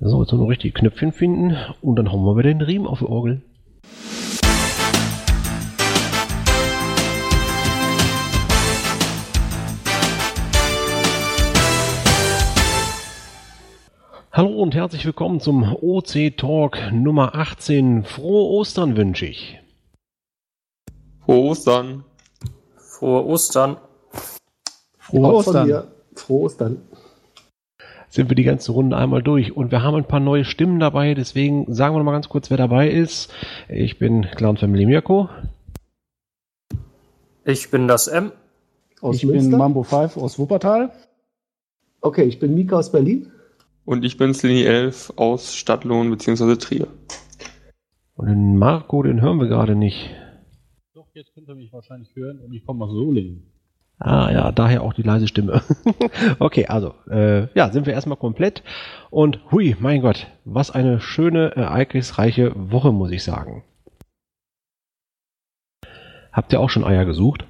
So, jetzt noch richtig Knöpfchen finden und dann hauen wir wieder den Riemen auf die Orgel. Hallo und herzlich willkommen zum OC Talk Nummer 18. Frohe Ostern wünsche ich. Frohe Ostern. Frohe Ostern. Frohe Ostern. Frohe Ostern. Sind wir die ganze Runde einmal durch und wir haben ein paar neue Stimmen dabei, deswegen sagen wir noch mal ganz kurz, wer dabei ist. Ich bin Clown Family Mirko. Ich bin das M. Aus ich Münster. bin Mambo 5 aus Wuppertal. Okay, ich bin Mika aus Berlin. Und ich bin Slini 11 aus Stadtlohn bzw. Trier. Und den Marco, den hören wir gerade nicht. Doch, jetzt könnt ihr mich wahrscheinlich hören und ich komme aus Solingen. Ah ja, daher auch die leise Stimme. okay, also, äh, ja, sind wir erstmal komplett. Und hui, mein Gott, was eine schöne, ereignisreiche Woche, muss ich sagen. Habt ihr auch schon Eier gesucht?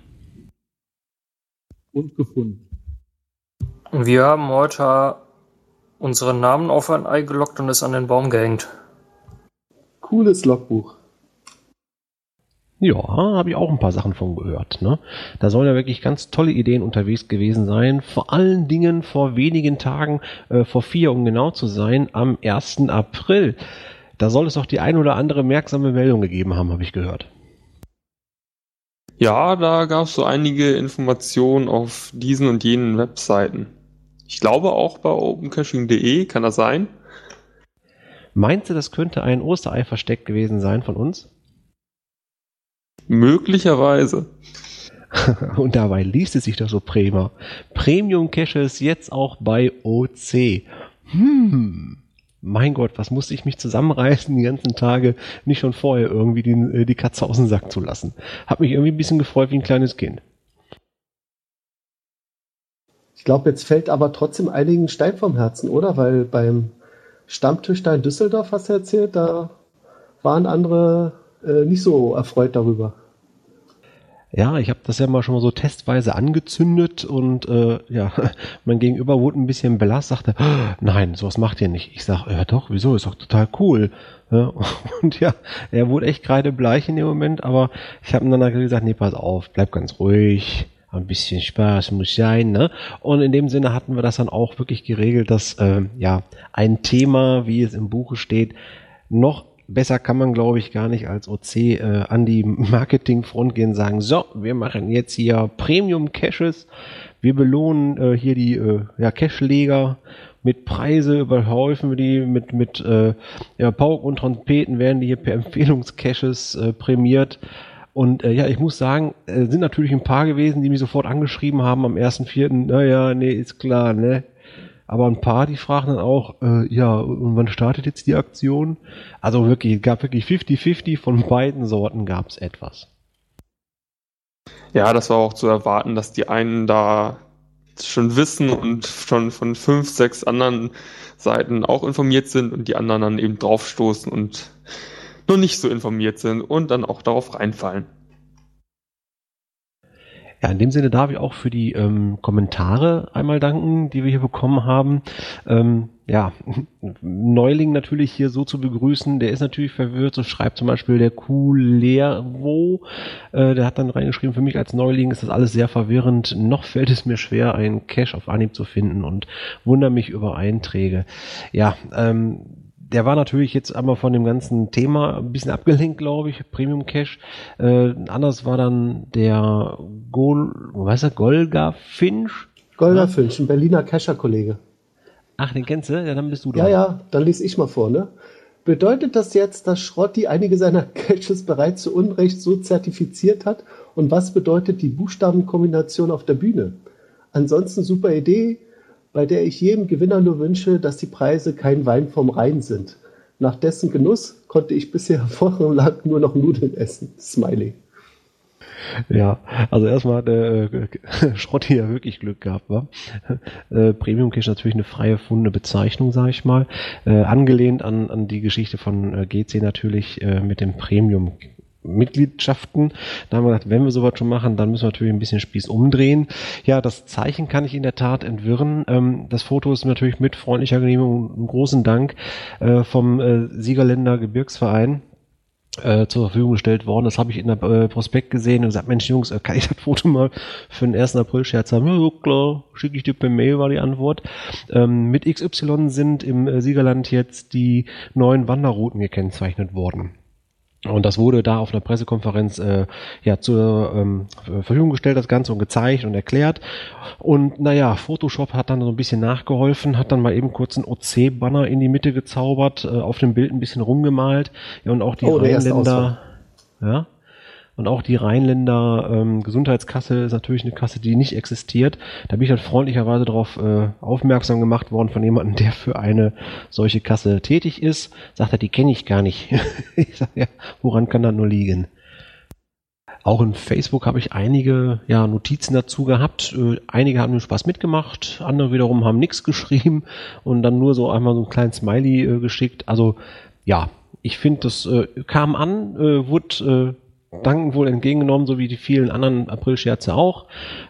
Und gefunden. Wir haben heute unseren Namen auf ein Ei gelockt und es an den Baum gehängt. Cooles Logbuch. Ja, habe ich auch ein paar Sachen von gehört. Ne? Da sollen ja wirklich ganz tolle Ideen unterwegs gewesen sein. Vor allen Dingen vor wenigen Tagen, äh, vor vier, um genau zu sein, am 1. April. Da soll es auch die ein oder andere merksame Meldung gegeben haben, habe ich gehört. Ja, da gab es so einige Informationen auf diesen und jenen Webseiten. Ich glaube auch bei opencaching.de, kann das sein? Meinst du, das könnte ein Osterei versteckt gewesen sein von uns? Möglicherweise. Und dabei liest es sich doch so prima. Premium Caches jetzt auch bei OC. Hm. Mein Gott, was musste ich mich zusammenreißen die ganzen Tage, nicht schon vorher irgendwie die, die Katze aus dem Sack zu lassen. Hab mich irgendwie ein bisschen gefreut wie ein kleines Kind. Ich glaube, jetzt fällt aber trotzdem einigen Stein vom Herzen, oder? Weil beim Stammtisch da in Düsseldorf, hast du erzählt, da waren andere äh, nicht so erfreut darüber. Ja, ich habe das ja mal schon mal so testweise angezündet und äh, ja, mein Gegenüber wurde ein bisschen blass, sagte, nein, sowas macht ihr nicht. Ich sag, ja doch, wieso, ist doch total cool. Ja, und ja, er wurde echt gerade bleich in dem Moment, aber ich habe ihm dann gesagt, nee, pass auf, bleib ganz ruhig, ein bisschen Spaß muss sein, ne? Und in dem Sinne hatten wir das dann auch wirklich geregelt, dass äh, ja ein Thema, wie es im Buche steht, noch besser kann man, glaube ich, gar nicht als OC äh, an die Marketingfront gehen und sagen, so, wir machen jetzt hier Premium Caches, wir belohnen äh, hier die äh, ja, Cache-Leger mit Preise, überhäufen wir die mit, mit äh, ja, Pauken und Trompeten werden die hier per Empfehlungscaches äh, prämiert. Und äh, ja, ich muss sagen, äh, sind natürlich ein paar gewesen, die mich sofort angeschrieben haben am 1.4., naja, nee, ist klar, ne? Aber ein paar, die fragen dann auch, äh, ja, und wann startet jetzt die Aktion? Also wirklich, gab wirklich 50-50 von beiden Sorten gab es etwas. Ja, das war auch zu erwarten, dass die einen da schon wissen und schon von fünf, sechs anderen Seiten auch informiert sind und die anderen dann eben draufstoßen und nur nicht so informiert sind und dann auch darauf reinfallen. Ja, in dem Sinne darf ich auch für die ähm, Kommentare einmal danken, die wir hier bekommen haben. Ähm, ja, Neuling natürlich hier so zu begrüßen, der ist natürlich verwirrt, so schreibt zum Beispiel der Kulervo, äh, der hat dann reingeschrieben, für mich als Neuling ist das alles sehr verwirrend, noch fällt es mir schwer, einen Cache auf Anhieb zu finden und wundere mich über Einträge. Ja, ähm, der war natürlich jetzt einmal von dem ganzen Thema ein bisschen abgelenkt, glaube ich, Premium Cash. Äh, anders war dann der Gol, was ist Golga Finch? Golga ja? Finch, ein Berliner Cacher-Kollege. Ach, den kennst du? Ja, dann bist du da. Ja, ja, dann lese ich mal vor, ne? Bedeutet das jetzt, dass Schrotti einige seiner Caches bereits zu Unrecht so zertifiziert hat? Und was bedeutet die Buchstabenkombination auf der Bühne? Ansonsten super Idee, bei der ich jedem Gewinner nur wünsche, dass die Preise kein Wein vom Rhein sind. Nach dessen Genuss konnte ich bisher wochenlang nur noch Nudeln essen. Smiley. Ja, also erstmal hat der äh, Schrotti ja wirklich Glück gehabt, wa? Äh, Premium Cache natürlich eine freie fundene Bezeichnung, sage ich mal. Äh, angelehnt an, an die Geschichte von äh, GC natürlich äh, mit dem Premium Mitgliedschaften. Da haben wir gedacht, wenn wir sowas schon machen, dann müssen wir natürlich ein bisschen Spieß umdrehen. Ja, das Zeichen kann ich in der Tat entwirren. Ähm, das Foto ist natürlich mit freundlicher Genehmigung und großen Dank äh, vom äh, Siegerländer Gebirgsverein äh, zur Verfügung gestellt worden. Das habe ich in der äh, Prospekt gesehen und gesagt, Mensch Jungs, äh, kann ich das Foto mal für den 1. April-Scherz haben? Ja, klar, schicke ich dir per Mail, war die Antwort. Ähm, mit XY sind im Siegerland jetzt die neuen Wanderrouten gekennzeichnet worden. Und das wurde da auf einer Pressekonferenz äh, ja zur ähm, Verfügung gestellt, das Ganze und gezeigt und erklärt. Und naja, Photoshop hat dann so ein bisschen nachgeholfen, hat dann mal eben kurz einen OC-Banner in die Mitte gezaubert, äh, auf dem Bild ein bisschen rumgemalt. Ja, und auch die Oh, Rheinländer. Ja. Und auch die Rheinländer ähm, Gesundheitskasse ist natürlich eine Kasse, die nicht existiert. Da bin ich dann freundlicherweise darauf äh, aufmerksam gemacht worden von jemandem, der für eine solche Kasse tätig ist. Sagt er, die kenne ich gar nicht. ich sag, ja, woran kann das nur liegen? Auch in Facebook habe ich einige ja, Notizen dazu gehabt. Äh, einige haben den Spaß mitgemacht, andere wiederum haben nichts geschrieben und dann nur so einmal so einen kleinen Smiley äh, geschickt. Also ja, ich finde, das äh, kam an, äh, wurde dankend wohl entgegengenommen, so wie die vielen anderen Aprilscherze auch.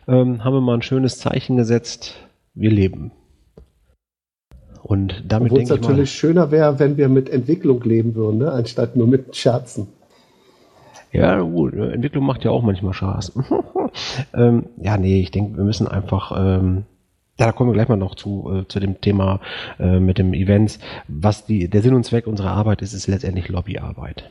Ähm, haben wir mal ein schönes Zeichen gesetzt. Wir leben. Und damit Obwohl es denke ich mal, natürlich schöner wäre, wenn wir mit Entwicklung leben würden, ne? anstatt nur mit Scherzen. Ja, gut, äh, Entwicklung macht ja auch manchmal Spaß. ähm, ja, nee, ich denke, wir müssen einfach, ähm, ja, da kommen wir gleich mal noch zu, äh, zu dem Thema äh, mit dem Events. Was die, der Sinn und Zweck unserer Arbeit ist, ist letztendlich Lobbyarbeit.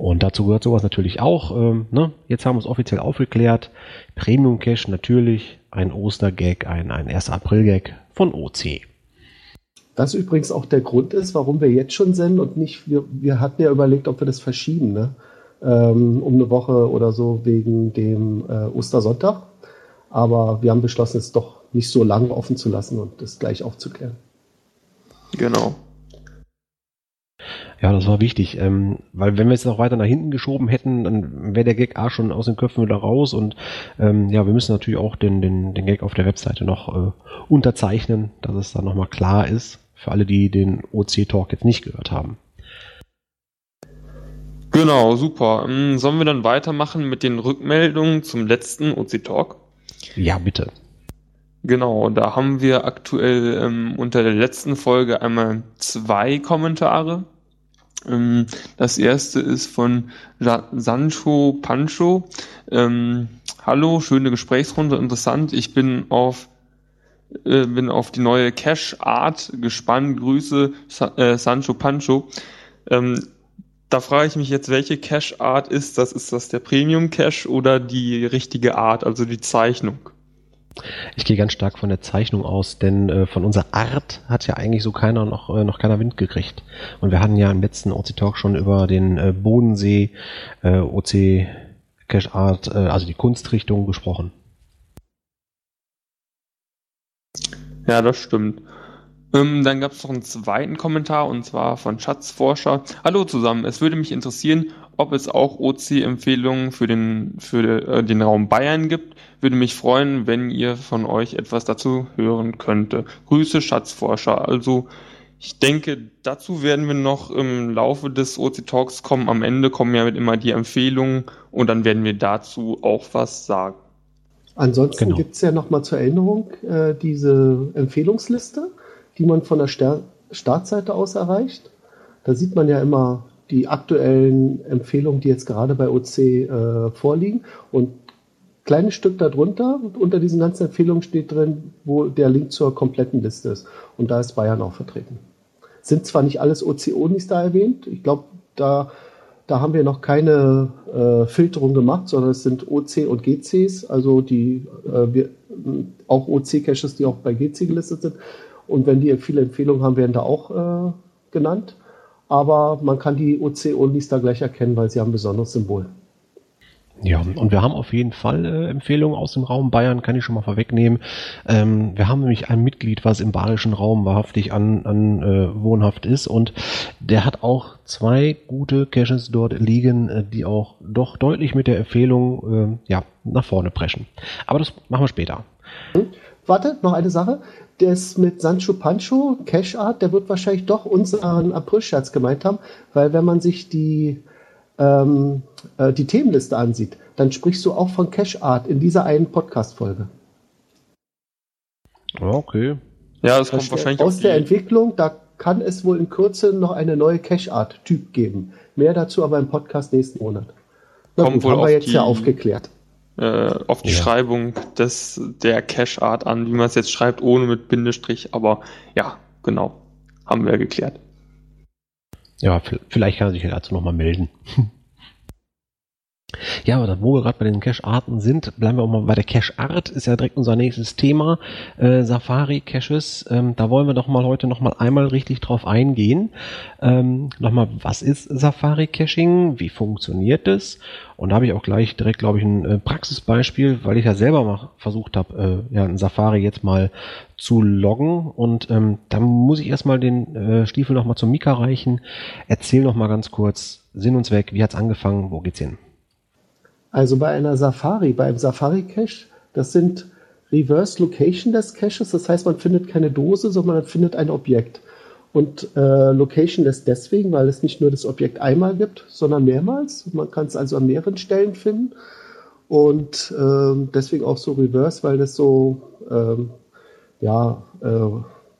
Und dazu gehört sowas natürlich auch. Ähm, ne? Jetzt haben wir es offiziell aufgeklärt. Premium Cash natürlich, ein Ostergag, ein, ein 1. April-Gag von OC. Das übrigens auch der Grund ist, warum wir jetzt schon senden und nicht, wir, wir hatten ja überlegt, ob wir das verschieben, ne? ähm, um eine Woche oder so wegen dem äh, Ostersonntag. Aber wir haben beschlossen, es doch nicht so lange offen zu lassen und das gleich aufzuklären. Genau. Ja, das war wichtig, ähm, weil wenn wir es noch weiter nach hinten geschoben hätten, dann wäre der Gag A schon aus den Köpfen wieder raus und ähm, ja, wir müssen natürlich auch den, den, den Gag auf der Webseite noch äh, unterzeichnen, dass es dann nochmal klar ist, für alle, die den OC-Talk jetzt nicht gehört haben. Genau, super. Ähm, Sollen wir dann weitermachen mit den Rückmeldungen zum letzten OC Talk? Ja, bitte. Genau, da haben wir aktuell ähm, unter der letzten Folge einmal zwei Kommentare. Ähm, das erste ist von Sancho Pancho. Ähm, Hallo, schöne Gesprächsrunde, interessant. Ich bin auf äh, bin auf die neue Cash Art gespannt. Grüße Sa äh, Sancho Pancho. Ähm, da frage ich mich jetzt, welche Cash Art ist das? Ist das der Premium Cash oder die richtige Art, also die Zeichnung? Ich gehe ganz stark von der Zeichnung aus, denn äh, von unserer Art hat ja eigentlich so keiner noch, äh, noch keiner Wind gekriegt. Und wir hatten ja im letzten OC Talk schon über den äh, Bodensee äh, OC Cash Art, äh, also die Kunstrichtung gesprochen. Ja, das stimmt. Ähm, dann gab es noch einen zweiten Kommentar und zwar von Schatzforscher. Hallo zusammen, es würde mich interessieren, ob es auch OC-Empfehlungen für den, für äh, den Raum Bayern gibt. Würde mich freuen, wenn ihr von euch etwas dazu hören könnte. Grüße Schatzforscher. Also ich denke, dazu werden wir noch im Laufe des OC Talks kommen. Am Ende kommen ja immer die Empfehlungen und dann werden wir dazu auch was sagen. Ansonsten Genau. gibt es ja nochmal zur Erinnerung äh, diese Empfehlungsliste, die man von der Ster Startseite aus erreicht. Da sieht man ja immer die aktuellen Empfehlungen, die jetzt gerade bei OC äh, vorliegen. Und kleines Stück darunter, unter diesen ganzen Empfehlungen steht drin, wo der Link zur kompletten Liste ist. Und da ist Bayern auch vertreten. Sind zwar nicht alles OC-Onis da erwähnt, ich glaube, da, da haben wir noch keine äh, Filterung gemacht, sondern es sind OC und GCs, also die äh, wir, auch OC-Caches, die auch bei GC gelistet sind. Und wenn die viele Empfehlungen haben, werden da auch äh, genannt. Aber man kann die OC-Onis da gleich erkennen, weil sie haben ein besonderes Symbol. Ja, und wir haben auf jeden Fall äh, Empfehlungen aus dem Raum Bayern, kann ich schon mal vorwegnehmen. Ähm, wir haben nämlich ein Mitglied, was im bayerischen Raum wahrhaftig an, an äh, wohnhaft ist und der hat auch zwei gute Caches dort liegen, äh, die auch doch deutlich mit der Empfehlung äh, ja, nach vorne preschen. Aber das machen wir später. Warte, noch eine Sache. Das mit Sancho Pancho, Cash Art, der wird wahrscheinlich doch unseren Aprilscherz gemeint haben, weil wenn man sich die ähm, äh, die Themenliste ansieht, dann sprichst du auch von Cache Art in dieser einen Podcast-Folge. Okay. Ja, das kommt wahrscheinlich aus der Entwicklung, da kann es wohl in Kürze noch eine neue Cache-Art-Typ geben. Mehr dazu aber im Podcast nächsten Monat. Na kommt gut, wohl haben wir jetzt die, ja aufgeklärt. Äh, auf die ja. Schreibung des, der Cache-Art an, wie man es jetzt schreibt, ohne mit Bindestrich, aber ja, genau. Haben wir geklärt. Ja, vielleicht kann er sich dazu nochmal melden. Ja, aber wo wir gerade bei den Cache-Arten sind, bleiben wir auch mal bei der Cache-Art, ist ja direkt unser nächstes Thema, äh, Safari-Caches. Ähm, da wollen wir doch mal heute noch mal einmal richtig drauf eingehen. Ähm, nochmal, was ist Safari-Caching? Wie funktioniert es? Und da habe ich auch gleich direkt, glaube ich, ein äh, Praxisbeispiel, weil ich ja selber mal versucht habe, äh, ja, ein Safari jetzt mal zu loggen. Und ähm, da muss ich erstmal den äh, Stiefel nochmal zum Mika reichen. Erzähl noch mal ganz kurz, Sinn und Zweck, wie hat's angefangen, wo geht's hin? Also bei einer Safari, beim Safari Cache, das sind Reverse Location des Caches. Das heißt, man findet keine Dose, sondern man findet ein Objekt. Und äh, Location ist deswegen, weil es nicht nur das Objekt einmal gibt, sondern mehrmals. Man kann es also an mehreren Stellen finden. Und äh, deswegen auch so Reverse, weil das so, ähm, ja, äh,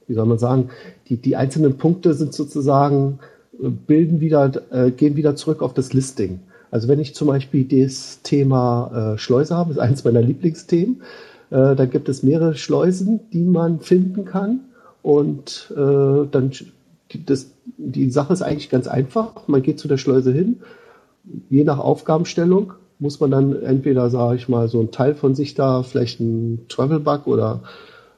wie soll man sagen, die, die einzelnen Punkte sind sozusagen, äh, bilden wieder, äh, gehen wieder zurück auf das Listing. Also wenn ich zum Beispiel das Thema äh, Schleuse habe, ist eines meiner Lieblingsthemen, äh, da gibt es mehrere Schleusen, die man finden kann. Und äh, dann das, die Sache ist eigentlich ganz einfach. Man geht zu der Schleuse hin. Je nach Aufgabenstellung muss man dann entweder, sage ich mal, so ein Teil von sich da, vielleicht ein Travel-Bug oder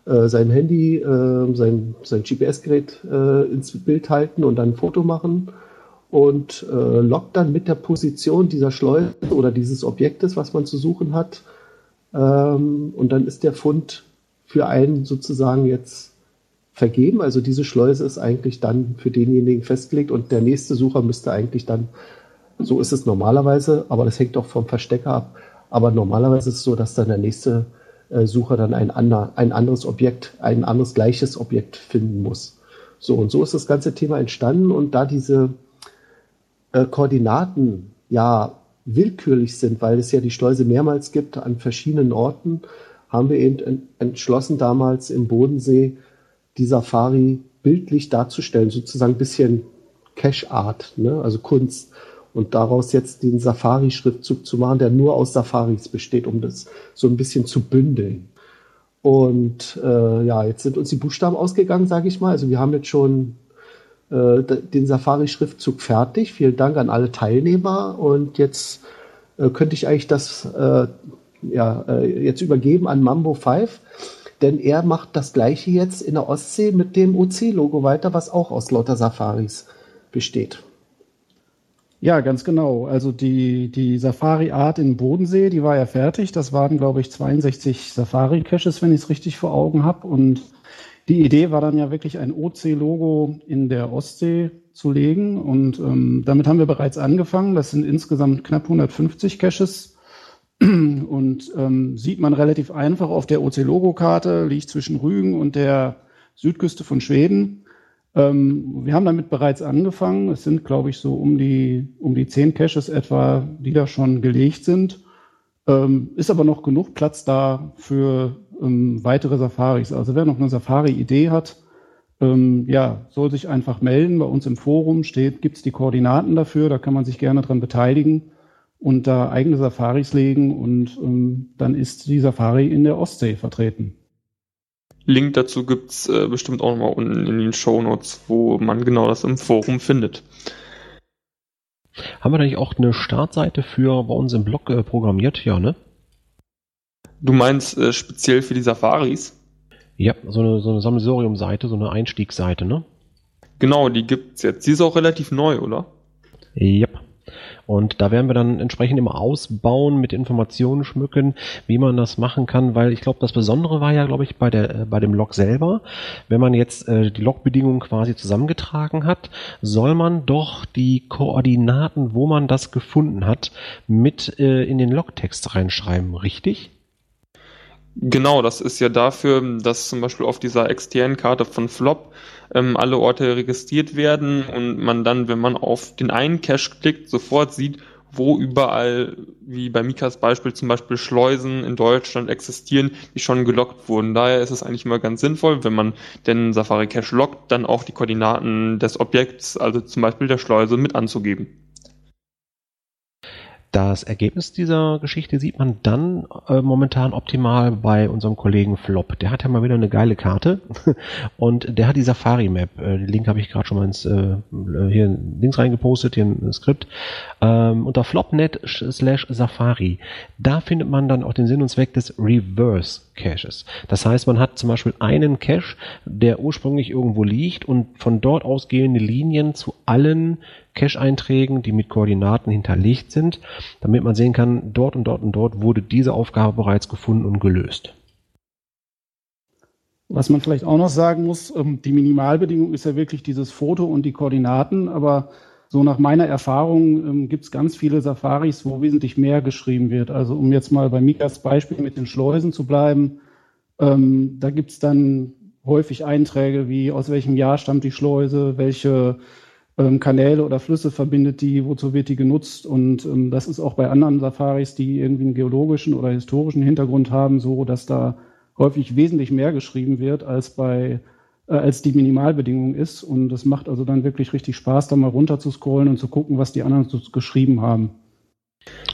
äh, sein Handy, äh, sein, sein GPS-Gerät äh, ins Bild halten und dann ein Foto machen und äh, loggt dann mit der Position dieser Schleuse oder dieses Objektes, was man zu suchen hat. Ähm, und dann ist der Fund für einen sozusagen jetzt vergeben. Also diese Schleuse ist eigentlich dann für denjenigen festgelegt und der nächste Sucher müsste eigentlich dann, so ist es normalerweise, aber das hängt auch vom Verstecker ab. Aber normalerweise ist es so, dass dann der nächste äh, Sucher dann ein, ander, ein anderes Objekt, ein anderes gleiches Objekt finden muss. So, und so ist das ganze Thema entstanden und da diese äh, Koordinaten ja willkürlich sind, weil es ja die Schleuse mehrmals gibt an verschiedenen Orten, haben wir eben entschlossen damals im Bodensee die Safari bildlich darzustellen, sozusagen ein bisschen Cache-Art, ne? also Kunst. Und daraus jetzt den Safari-Schriftzug zu machen, der nur aus Safaris besteht, um das so ein bisschen zu bündeln. Und äh, ja, jetzt sind uns die Buchstaben ausgegangen, sage ich mal. Also wir haben jetzt schon äh, den Safari-Schriftzug fertig. Vielen Dank an alle Teilnehmer. Und jetzt äh, könnte ich eigentlich das äh, ja, äh, jetzt übergeben an Mambo 5, denn er macht das gleiche jetzt in der Ostsee mit dem OC-Logo weiter, was auch aus lauter Safaris besteht. Ja, ganz genau. Also die, die Safari-Art in Bodensee, die war ja fertig. Das waren, glaube ich, 62 Safari-Caches, wenn ich es richtig vor Augen habe. Und die Idee war dann ja wirklich ein OC-Logo in der Ostsee zu legen und ähm, damit haben wir bereits angefangen. Das sind insgesamt knapp 150 Caches und ähm, sieht man relativ einfach auf der OC-Logo-Karte, liegt zwischen Rügen und der Südküste von Schweden. Ähm, wir haben damit bereits angefangen. Es sind, glaube ich, so um die, um die zehn Caches etwa, die da schon gelegt sind. Ähm, ist aber noch genug Platz da für ähm, weitere Safaris. Also wer noch eine Safari-Idee hat, ähm, ja, soll sich einfach melden. Bei uns im Forum steht, gibt es die Koordinaten dafür, da kann man sich gerne dran beteiligen und da eigene Safaris legen und ähm, dann ist die Safari in der Ostsee vertreten. Link dazu gibt's äh, bestimmt auch nochmal unten in den Show Notes, wo man genau das im Forum findet. Haben wir da nicht auch eine Startseite für bei uns im Blog äh, programmiert? Ja, ne? Du meinst äh, speziell für die Safaris? Ja, so eine, so eine Sammelsurium-Seite, so eine Einstiegsseite, ne? Genau, die gibt's jetzt. Die ist auch relativ neu, oder? Ja. Und da werden wir dann entsprechend immer ausbauen, mit Informationen schmücken, wie man das machen kann, weil ich glaube, das Besondere war ja, glaube ich, bei der äh, bei dem Log selber, wenn man jetzt äh, die Logbedingungen quasi zusammengetragen hat, soll man doch die Koordinaten, wo man das gefunden hat, mit äh, in den Logtext reinschreiben, richtig? Genau, das ist ja dafür, dass zum Beispiel auf dieser externen Karte von Flop ähm, alle Orte registriert werden und man dann, wenn man auf den einen Cache klickt, sofort sieht, wo überall, wie bei Mikas Beispiel zum Beispiel Schleusen in Deutschland existieren, die schon gelockt wurden. Daher ist es eigentlich immer ganz sinnvoll, wenn man den Safari Cache lockt, dann auch die Koordinaten des Objekts, also zum Beispiel der Schleuse, mit anzugeben. Das Ergebnis dieser Geschichte sieht man dann äh, momentan optimal bei unserem Kollegen Flop. Der hat ja mal wieder eine geile Karte und der hat die Safari Map. Äh, den Link habe ich gerade schon mal ins äh, hier links reingepostet, hier ein Skript. Ähm, unter flopnet slash Safari. Da findet man dann auch den Sinn und Zweck des Reverse Caches. Das heißt, man hat zum Beispiel einen Cache, der ursprünglich irgendwo liegt und von dort ausgehende Linien zu allen Cache-Einträgen, die mit Koordinaten hinterlegt sind, damit man sehen kann, dort und dort und dort wurde diese Aufgabe bereits gefunden und gelöst. Was man vielleicht auch noch sagen muss, ähm, die Minimalbedingung ist ja wirklich dieses Foto und die Koordinaten, aber so nach meiner Erfahrung ähm, gibt es ganz viele Safaris, wo wesentlich mehr geschrieben wird. Also um jetzt mal bei Mikas Beispiel mit den Schleusen zu bleiben, ähm, da gibt es dann häufig Einträge wie aus welchem Jahr stammt die Schleuse, welche ähm, Kanäle oder Flüsse verbindet die, wozu wird die genutzt. Und ähm, das ist auch bei anderen Safaris, die irgendwie einen geologischen oder historischen Hintergrund haben, so, dass da häufig wesentlich mehr geschrieben wird als bei äh, als die Minimalbedingung ist. Und das macht also dann wirklich richtig Spaß, da mal runter zu scrollen und zu gucken, was die anderen so geschrieben haben.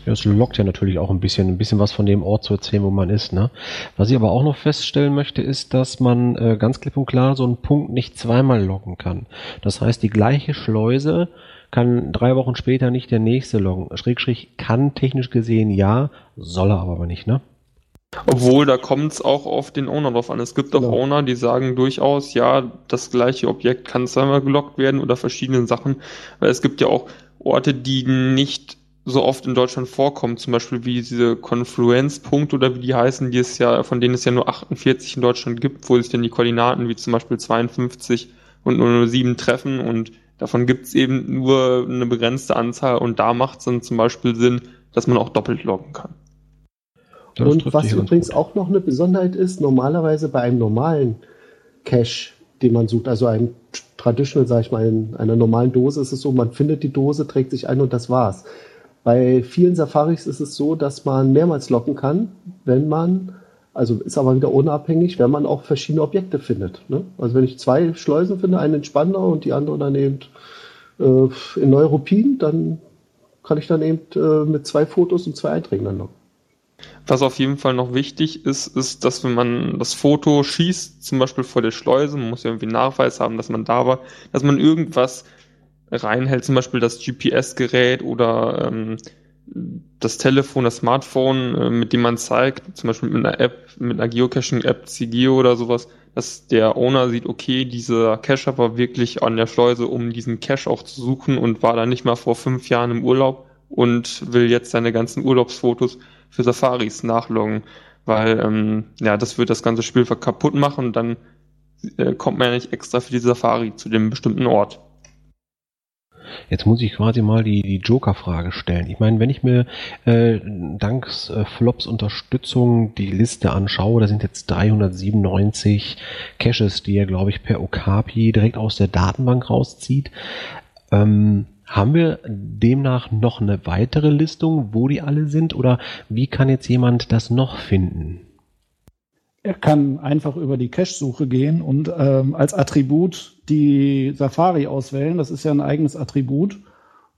Ja, es lockt ja natürlich auch ein bisschen, ein bisschen was von dem Ort zu erzählen, wo man ist. Ne? Was ich aber auch noch feststellen möchte, ist, dass man äh, ganz klipp und klar so einen Punkt nicht zweimal loggen kann. Das heißt, die gleiche Schleuse kann drei Wochen später nicht der nächste loggen. Schrägstrich kann technisch gesehen ja, soll er aber nicht, ne? Obwohl, da kommt es auch auf den Owner drauf an. Es gibt auch Ja. Owner, die sagen durchaus, ja, das gleiche Objekt kann zweimal gelockt werden oder verschiedene Sachen. Weil es gibt ja auch Orte, die nicht so oft in Deutschland vorkommen, zum Beispiel wie diese Konfluenzpunkte oder wie die heißen, die es ja, von denen es ja nur 48 in Deutschland gibt, wo sich dann die Koordinaten wie zum Beispiel 52 und 007 treffen und davon gibt es eben nur eine begrenzte Anzahl und da macht es dann zum Beispiel Sinn, dass man auch doppelt loggen kann. Das und was übrigens gut. auch noch eine Besonderheit ist, normalerweise bei einem normalen Cache, den man sucht, also einem Traditional, sag ich mal, in einer normalen Dose ist es so, man findet die Dose, trägt sich ein und das war's. Bei vielen Safaris ist es so, dass man mehrmals locken kann, wenn man, also ist aber wieder unabhängig, wenn man auch verschiedene Objekte findet. Ne? Also wenn ich zwei Schleusen finde, einen in Spandau und die andere dann eben äh, in Neuruppin, dann kann ich dann eben äh, mit zwei Fotos und zwei Einträgen dann locken. Was auf jeden Fall noch wichtig ist, ist, dass wenn man das Foto schießt, zum Beispiel vor der Schleuse, man muss ja irgendwie Nachweis haben, dass man da war, dass man irgendwas reinhält, zum Beispiel das GPS-Gerät oder ähm, das Telefon, das Smartphone, äh, mit dem man zeigt, zum Beispiel mit einer App, mit einer Geocaching-App, CGeo oder sowas, dass der Owner sieht, okay, dieser Cacher war wirklich an der Schleuse, um diesen Cache auch zu suchen und war da nicht mal vor fünf Jahren im Urlaub und will jetzt seine ganzen Urlaubsfotos für Safaris nachloggen, weil ähm, ja, das wird das ganze Spiel kaputt machen und dann äh, kommt man ja nicht extra für die Safari zu dem bestimmten Ort. Jetzt muss ich quasi mal die, die Joker-Frage stellen. Ich meine, wenn ich mir äh, danks äh, Flops Unterstützung die Liste anschaue, da sind jetzt 397 Caches, die er, glaube ich, per Okapi direkt aus der Datenbank rauszieht. Ähm, haben wir demnach noch eine weitere Listung, wo die alle sind? Oder wie kann jetzt jemand das noch finden? Er kann einfach über die Cache-Suche gehen und ähm, als Attribut die Safari auswählen. Das ist ja ein eigenes Attribut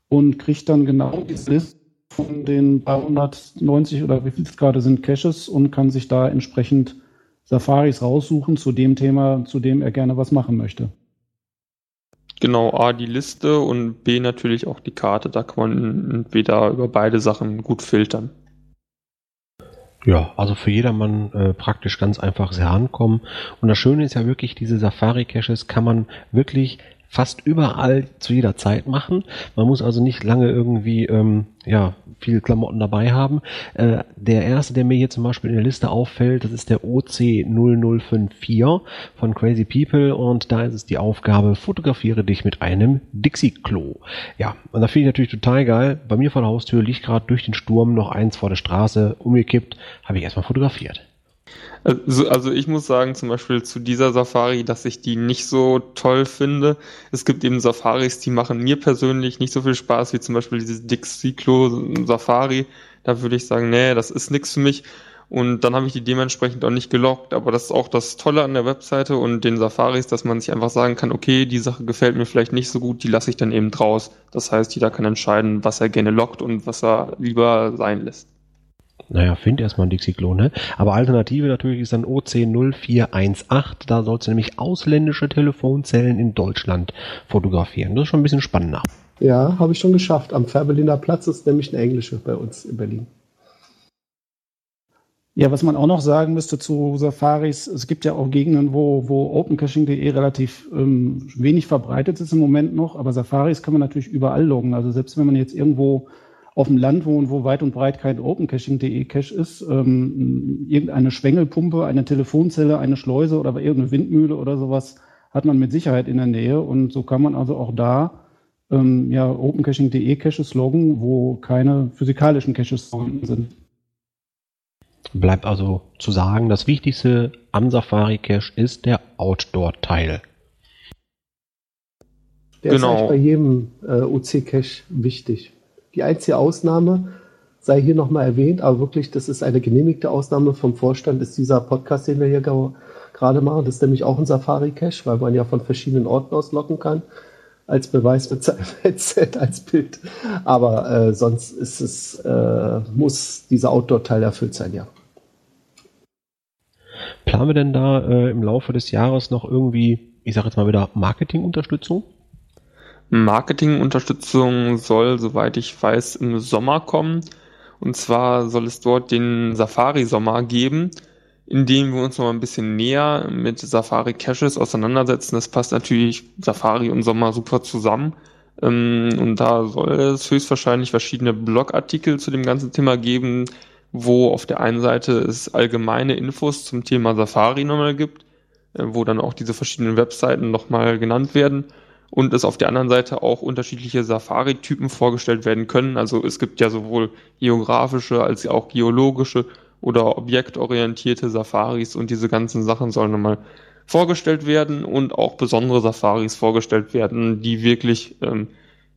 und kriegt dann genau diese Liste von den 390 oder wie viel es gerade sind Caches und kann sich da entsprechend Safaris raussuchen zu dem Thema, zu dem er gerne was machen möchte. Genau, A, die Liste und B, natürlich auch die Karte. Da kann man entweder über beide Sachen gut filtern. Ja, also für jedermann äh, praktisch ganz einfach sehr ankommen. Und das Schöne ist ja wirklich, diese Safari-Caches kann man wirklich fast überall zu jeder Zeit machen. Man muss also nicht lange irgendwie ähm, ja viel Klamotten dabei haben. Äh, der erste, der mir hier zum Beispiel in der Liste auffällt, das ist der OC0054 von Crazy People und da ist es die Aufgabe, fotografiere dich mit einem Dixie-Klo. Ja, und da finde ich natürlich total geil. Bei mir vor der Haustür liegt gerade durch den Sturm noch eins vor der Straße umgekippt, habe ich erstmal fotografiert. Also, also ich muss sagen, zum Beispiel zu dieser Safari, dass ich die nicht so toll finde. Es gibt eben Safaris, die machen mir persönlich nicht so viel Spaß, wie zum Beispiel diese Dixiclo Safari. Da würde ich sagen, nee, das ist nichts für mich. Und dann habe ich die dementsprechend auch nicht gelockt. Aber das ist auch das Tolle an der Webseite und den Safaris, dass man sich einfach sagen kann, okay, die Sache gefällt mir vielleicht nicht so gut, die lasse ich dann eben draus. Das heißt, jeder kann entscheiden, was er gerne lockt und was er lieber sein lässt. Naja, find erstmal ein Dixie-Klo, ne? Aber Alternative natürlich ist dann OC0418. Da sollst du nämlich ausländische Telefonzellen in Deutschland fotografieren. Das ist schon ein bisschen spannender. Ja, habe ich schon geschafft. Am Fährberliner Platz ist nämlich eine englische bei uns in Berlin. Ja, was man auch noch sagen müsste zu Safaris, es gibt ja auch Gegenden, wo, wo OpenCaching.de relativ ähm, wenig verbreitet ist im Moment noch, aber Safaris kann man natürlich überall loggen. Also selbst wenn man jetzt irgendwo auf dem Land wohnt, wo weit und breit kein OpenCaching.de Cache ist, ähm, irgendeine Schwengelpumpe, eine Telefonzelle, eine Schleuse oder irgendeine Windmühle oder sowas hat man mit Sicherheit in der Nähe und so kann man also auch da ähm, ja OpenCaching.de Caches loggen, wo keine physikalischen Caches vorhanden sind. Bleibt also zu sagen, das Wichtigste am Safari Cache ist der Outdoor-Teil. Der Genau. ist eigentlich bei jedem äh, OC-Cache wichtig. Die einzige Ausnahme sei hier nochmal erwähnt, aber wirklich, das ist eine genehmigte Ausnahme vom Vorstand, ist dieser Podcast, den wir hier ge- gerade machen. Das ist nämlich auch ein Safari-Cache, weil man ja von verschiedenen Orten aus locken kann. Als Beweis mit seinem Headset, als Bild. Aber äh, sonst ist es, äh, muss dieser Outdoor-Teil erfüllt sein, ja. Planen wir denn da äh, im Laufe des Jahres noch irgendwie, ich sage jetzt mal wieder, Marketingunterstützung? Marketingunterstützung soll, soweit ich weiß, im Sommer kommen. Und zwar soll es dort den Safari-Sommer geben, in dem wir uns noch mal ein bisschen näher mit Safari-Caches auseinandersetzen. Das passt natürlich Safari und Sommer super zusammen. Ähm, Und da soll es höchstwahrscheinlich verschiedene Blogartikel zu dem ganzen Thema geben, wo auf der einen Seite es allgemeine Infos zum Thema Safari nochmal gibt, äh, wo dann auch diese verschiedenen Webseiten nochmal genannt werden und es auf der anderen Seite auch unterschiedliche Safari-Typen vorgestellt werden können. Also es gibt ja sowohl geografische als auch geologische oder objektorientierte Safaris und diese ganzen Sachen sollen nochmal vorgestellt werden und auch besondere Safaris vorgestellt werden, die wirklich ähm,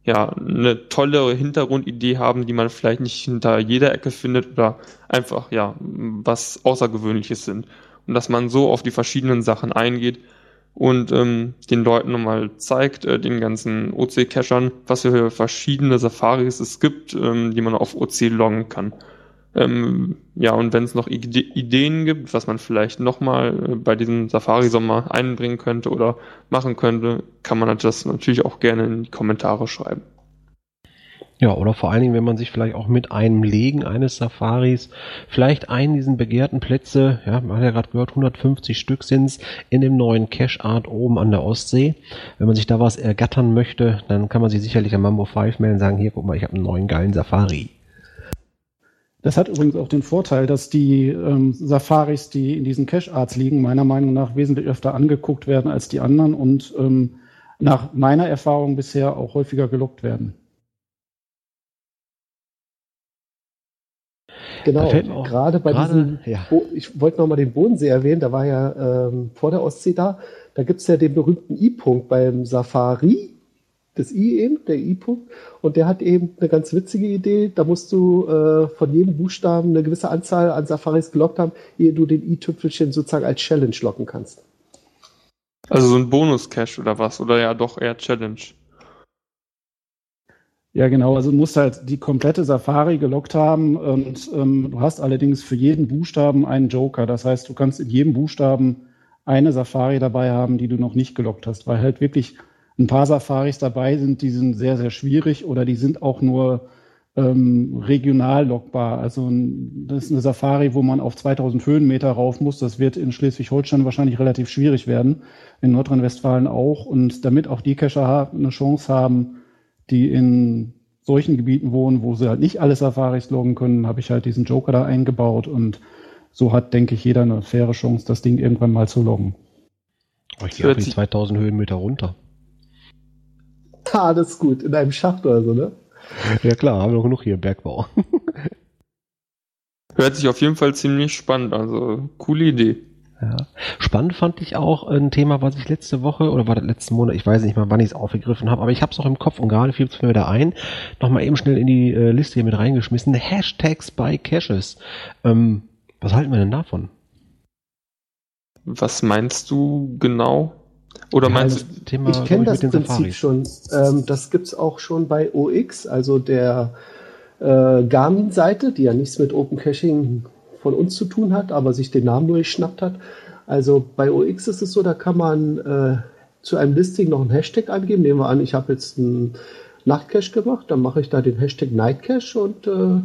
ja eine tolle Hintergrundidee haben, die man vielleicht nicht hinter jeder Ecke findet oder einfach ja was Außergewöhnliches sind und dass man so auf die verschiedenen Sachen eingeht und ähm, den Leuten nochmal zeigt, äh, den ganzen OC-Cachern, was für verschiedene Safaris es gibt, ähm, die man auf OC loggen kann. Ähm, ja, und wenn es noch Ide Ideen gibt, was man vielleicht nochmal äh, bei diesem Safari-Sommer einbringen könnte oder machen könnte, kann man das natürlich auch gerne in die Kommentare schreiben. Ja, oder vor allen Dingen, wenn man sich vielleicht auch mit einem Legen eines Safaris vielleicht einen diesen begehrten Plätze, ja, man hat ja gerade gehört, 150 Stück sind's in dem neuen Cache Art oben an der Ostsee. Wenn man sich da was ergattern möchte, dann kann man sich sicherlich an Mambo 5 melden und sagen, hier, guck mal, ich habe einen neuen geilen Safari. Das hat übrigens auch den Vorteil, dass die ähm, Safaris, die in diesen Cache-Arts liegen, meiner Meinung nach wesentlich öfter angeguckt werden als die anderen und ähm, nach meiner Erfahrung bisher auch häufiger gelockt werden. Genau, Da fällt mir auch gerade bei gerade- diesem, ja. Bo ich wollte nochmal den Bodensee erwähnen, da war ja ähm, vor der Ostsee da, da gibt's ja den berühmten I-Punkt beim Safari, das I eben, der I-Punkt, und der hat eben eine ganz witzige Idee, da musst du äh, von jedem Buchstaben eine gewisse Anzahl an Safaris gelockt haben, ehe du den I-Tüpfelchen sozusagen als Challenge locken kannst. Also so ein Bonus-Cache oder was? Oder ja doch eher Challenge. Ja, genau. Also du musst halt die komplette Safari gelockt haben und ähm, du hast allerdings für jeden Buchstaben einen Joker. Das heißt, du kannst in jedem Buchstaben eine Safari dabei haben, die du noch nicht gelockt hast, weil halt wirklich ein paar Safaris dabei sind, die sind sehr, sehr schwierig oder die sind auch nur ähm, regional lockbar. Also das ist eine Safari, wo man auf 2000 Höhenmeter rauf muss. Das wird in Schleswig-Holstein wahrscheinlich relativ schwierig werden, in Nordrhein-Westfalen auch. Und damit auch die Cacher eine Chance haben, die in solchen Gebieten wohnen, wo sie halt nicht alle Safaris loggen können, habe ich halt diesen Joker da eingebaut und so hat, denke ich, jeder eine faire Chance, das Ding irgendwann mal zu loggen. Oh, ich gehe Hört auf die sich- 2000 Höhenmeter runter. Ah, das ist gut, in einem Schacht oder so, ne? Ja klar, haben wir noch genug hier Bergbau. Hört sich auf jeden Fall ziemlich spannend, also coole Idee. Ja. Spannend fand ich auch ein Thema, was ich letzte Woche oder war das letzten Monat, ich weiß nicht mal, wann ich es aufgegriffen habe, aber ich habe es auch im Kopf und gerade fiel es mir wieder ein, nochmal eben schnell in die äh, Liste hier mit reingeschmissen. Hashtags bei Caches. Ähm, was halten wir denn davon? Was meinst du genau? Oder Ja, meinst das du, Thema, ich kenne das mit den Prinzip Safaris. schon. Ähm, das gibt's auch schon bei OX, also der äh, Garmin-Seite, die ja nichts mit Open Caching von uns zu tun hat, aber sich den Namen nur geschnappt hat. Also bei OX ist es so, da kann man äh, zu einem Listing noch einen Hashtag angeben. Nehmen wir an, ich habe jetzt einen Nachtcache gemacht, dann mache ich da den Hashtag Nightcache und äh,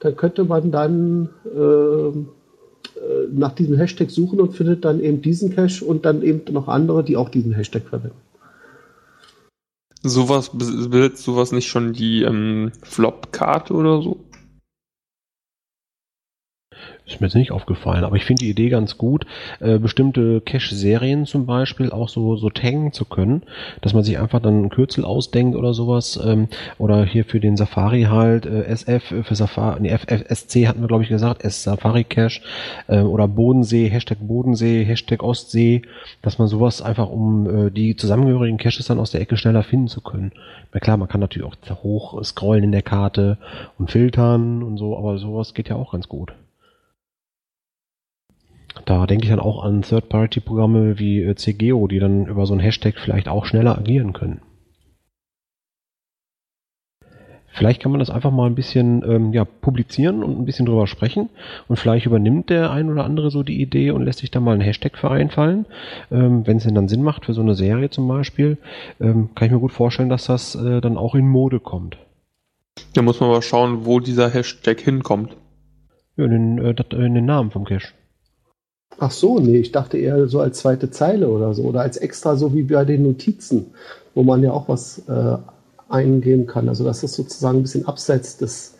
dann könnte man dann ähm, äh, nach diesem Hashtag suchen und findet dann eben diesen Cache und dann eben noch andere, die auch diesen Hashtag verwenden. sowas besitzt sowas nicht schon die ähm, Flop-Karte oder so? Ist mir jetzt nicht aufgefallen, aber ich finde die Idee ganz gut, äh, bestimmte Cache-Serien zum Beispiel auch so, so taggen zu können, dass man sich einfach dann ein Kürzel ausdenkt oder sowas, ähm, oder hier für den Safari halt, äh, SF für Safari, nee, FFSC hatten wir glaube ich gesagt, S Safari Cache, äh, oder Bodensee, Hashtag Bodensee, Hashtag Ostsee, dass man sowas einfach, um äh, die zusammengehörigen Caches dann aus der Ecke schneller finden zu können. Na klar, man kann natürlich auch hoch scrollen in der Karte und filtern und so, aber sowas geht ja auch ganz gut. Da denke ich dann auch an Third-Party-Programme wie äh, CGO, die dann über so einen Hashtag vielleicht auch schneller agieren können. Vielleicht kann man das einfach mal ein bisschen ähm, ja, publizieren und ein bisschen drüber sprechen. Und vielleicht übernimmt der ein oder andere so die Idee und lässt sich da mal einen Hashtag für einfallen. Ähm, Wenn es denn dann Sinn macht für so eine Serie zum Beispiel, ähm, kann ich mir gut vorstellen, dass das äh, dann auch in Mode kommt. Da muss man aber schauen, wo dieser Hashtag hinkommt. Ja, in den, äh, dat- äh, in den Namen vom Cache. Ach so, nee, ich dachte eher so als zweite Zeile oder so. Oder als extra, so wie bei den Notizen, wo man ja auch was äh, eingeben kann. Also, dass das sozusagen ein bisschen abseits des,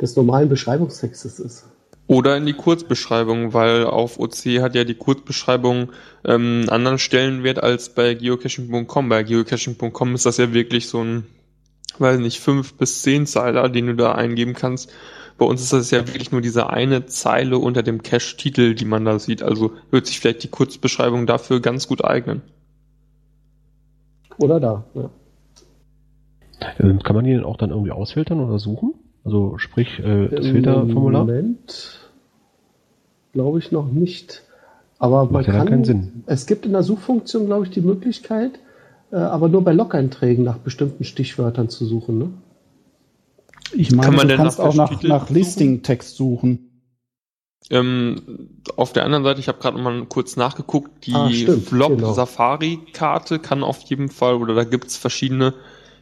des normalen Beschreibungstextes ist. Oder in die Kurzbeschreibung, weil auf OC hat ja die Kurzbeschreibung ähm, einen anderen Stellenwert als bei geocaching.com. Bei geocaching.com ist das ja wirklich so ein, weiß nicht, fünf bis zehn Zeiler, den du da eingeben kannst. Bei uns ist das ja wirklich nur diese eine Zeile unter dem Cache-Titel, die man da sieht. Also wird sich vielleicht die Kurzbeschreibung dafür ganz gut eignen. Oder da. Ja. Ähm, kann man die denn auch dann irgendwie ausfiltern oder suchen? Also sprich, äh, das Filterformular? Moment glaube ich noch nicht. Aber man Macht ja dann kann, keinen Sinn. es gibt in der Suchfunktion, glaube ich, die Möglichkeit, äh, aber nur bei Log-Einträgen nach bestimmten Stichwörtern zu suchen. Ne? Ich meine, Kann man du denn kannst nach auch nach, nach suchen? Listing-Text suchen. Ähm, auf der anderen Seite, ich habe gerade mal kurz nachgeguckt, die Ah, stimmt, Flop genau. Safari Karte kann auf jeden Fall, oder da gibt's verschiedene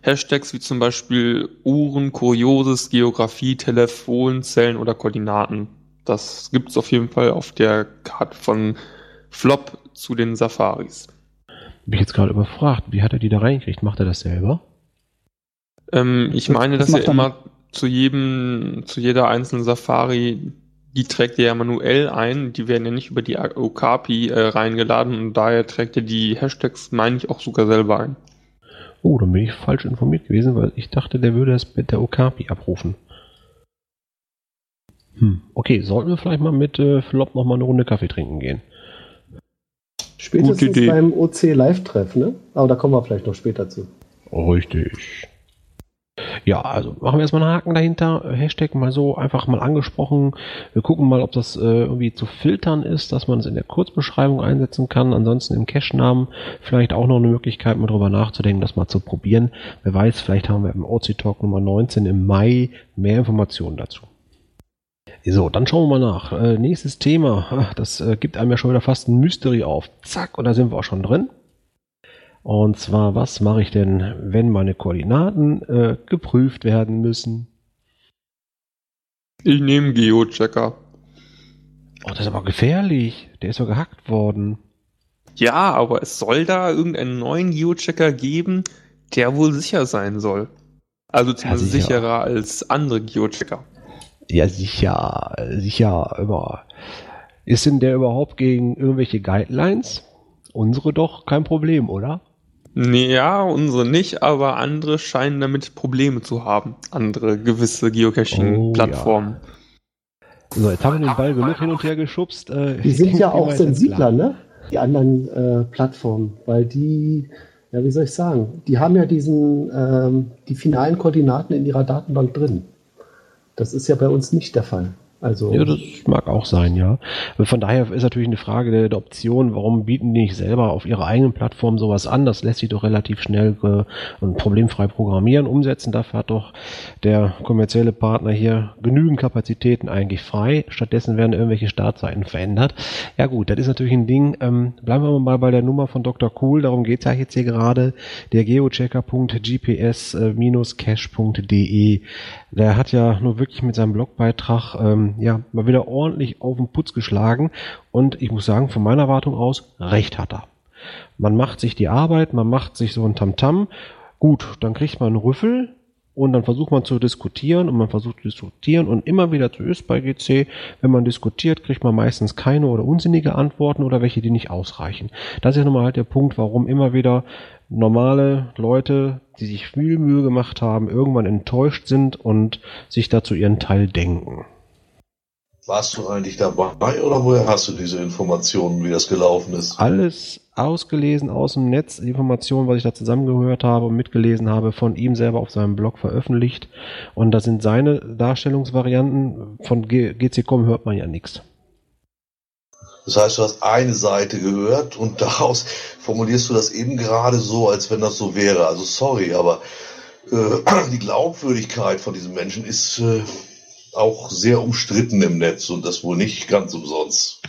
Hashtags, wie zum Beispiel Uhren, Kurioses, Geografie, Telefon, Zellen oder Koordinaten. Das gibt's auf jeden Fall auf der Karte von Flop zu den Safaris. Bin ich jetzt gerade überfragt, wie hat er die da reingekriegt? Macht er das selber? Ähm, ich Das- meine, das dass er immer zu jedem, zu jeder einzelnen Safari, die trägt er ja manuell ein, die werden ja nicht über die Okapi äh, reingeladen und daher trägt er die Hashtags, meine ich, auch sogar selber ein. Oh, dann bin ich falsch informiert gewesen, weil ich dachte, der würde das mit der Okapi abrufen. Hm. Okay, sollten wir vielleicht mal mit äh, Flop noch mal eine Runde Kaffee trinken gehen. Spätestens beim OC Live-Treff, ne? Aber da kommen wir vielleicht noch später zu. Richtig. Ja, also machen wir erstmal einen Haken dahinter. Hashtag mal so einfach mal angesprochen. Wir gucken mal, ob das äh, irgendwie zu filtern ist, dass man es in der Kurzbeschreibung einsetzen kann. Ansonsten im Cache-Namen vielleicht auch noch eine Möglichkeit, mal drüber nachzudenken, das mal zu probieren. Wer weiß, vielleicht haben wir im OC Talk Nummer 19 im Mai mehr Informationen dazu. So, dann schauen wir mal nach. Äh, nächstes Thema. Das äh, gibt einem ja schon wieder fast ein Mystery auf. Zack, und da sind wir auch schon drin. Und zwar, was mache ich denn, wenn meine Koordinaten äh, geprüft werden müssen? Ich nehme Geochecker. Oh, das ist aber gefährlich. Der ist ja gehackt worden. Ja, aber es soll da irgendeinen neuen Geochecker geben, der wohl sicher sein soll. Also zumindest sicher. sicherer als andere Geochecker. Ja, sicher, sicher, immer. Ist denn der überhaupt gegen irgendwelche Guidelines? Unsere doch kein Problem, oder? Ja, unsere nicht, aber andere scheinen damit Probleme zu haben. Andere gewisse Geocaching-Plattformen. So, jetzt haben wir den Ball genug hin und her geschubst. Äh, Die sind ja auch sensibler, ne? Die anderen äh, Plattformen, weil die, ja, wie soll ich sagen, die haben ja diesen, ähm, die finalen Koordinaten in ihrer Datenbank drin. Das ist ja bei uns nicht der Fall. Also, Ja, das mag auch sein, ja. Von daher ist natürlich eine Frage der, der Option, warum bieten die nicht selber auf ihrer eigenen Plattform sowas an? Das lässt sich doch relativ schnell äh, und problemfrei programmieren, umsetzen. Dafür hat doch der kommerzielle Partner hier genügend Kapazitäten eigentlich frei. Stattdessen werden irgendwelche Startseiten verändert. Ja gut, das ist natürlich ein Ding. Ähm, bleiben wir mal bei der Nummer von Dr. Cool. Darum geht's ja jetzt hier gerade. Der geochecker.gps-cache.de. Der hat ja nur wirklich mit seinem Blogbeitrag ähm, ja mal wieder ordentlich auf den Putz geschlagen und ich muss sagen, von meiner Erwartung aus, recht hat er. Man macht sich die Arbeit, man macht sich so ein Tamtam. Gut, dann kriegt man einen Rüffel und dann versucht man zu diskutieren und man versucht zu diskutieren und immer wieder zu ist bei GC, wenn man diskutiert, kriegt man meistens keine oder unsinnige Antworten oder welche, die nicht ausreichen. Das ist nochmal halt der Punkt, warum immer wieder normale Leute, die sich viel Mühe gemacht haben, irgendwann enttäuscht sind und sich dazu ihren Teil denken. Warst du eigentlich dabei oder woher hast du diese Informationen, wie das gelaufen ist? Alles ausgelesen aus dem Netz, Informationen, was ich da zusammengehört habe und mitgelesen habe, von ihm selber auf seinem Blog veröffentlicht. Und da sind seine Darstellungsvarianten. Von GC.com hört man ja nichts. Das heißt, du hast eine Seite gehört und daraus formulierst du das eben gerade so, als wenn das so wäre. Also sorry, aber äh, die Glaubwürdigkeit von diesen Menschen ist äh, auch sehr umstritten im Netz und das wohl nicht ganz umsonst.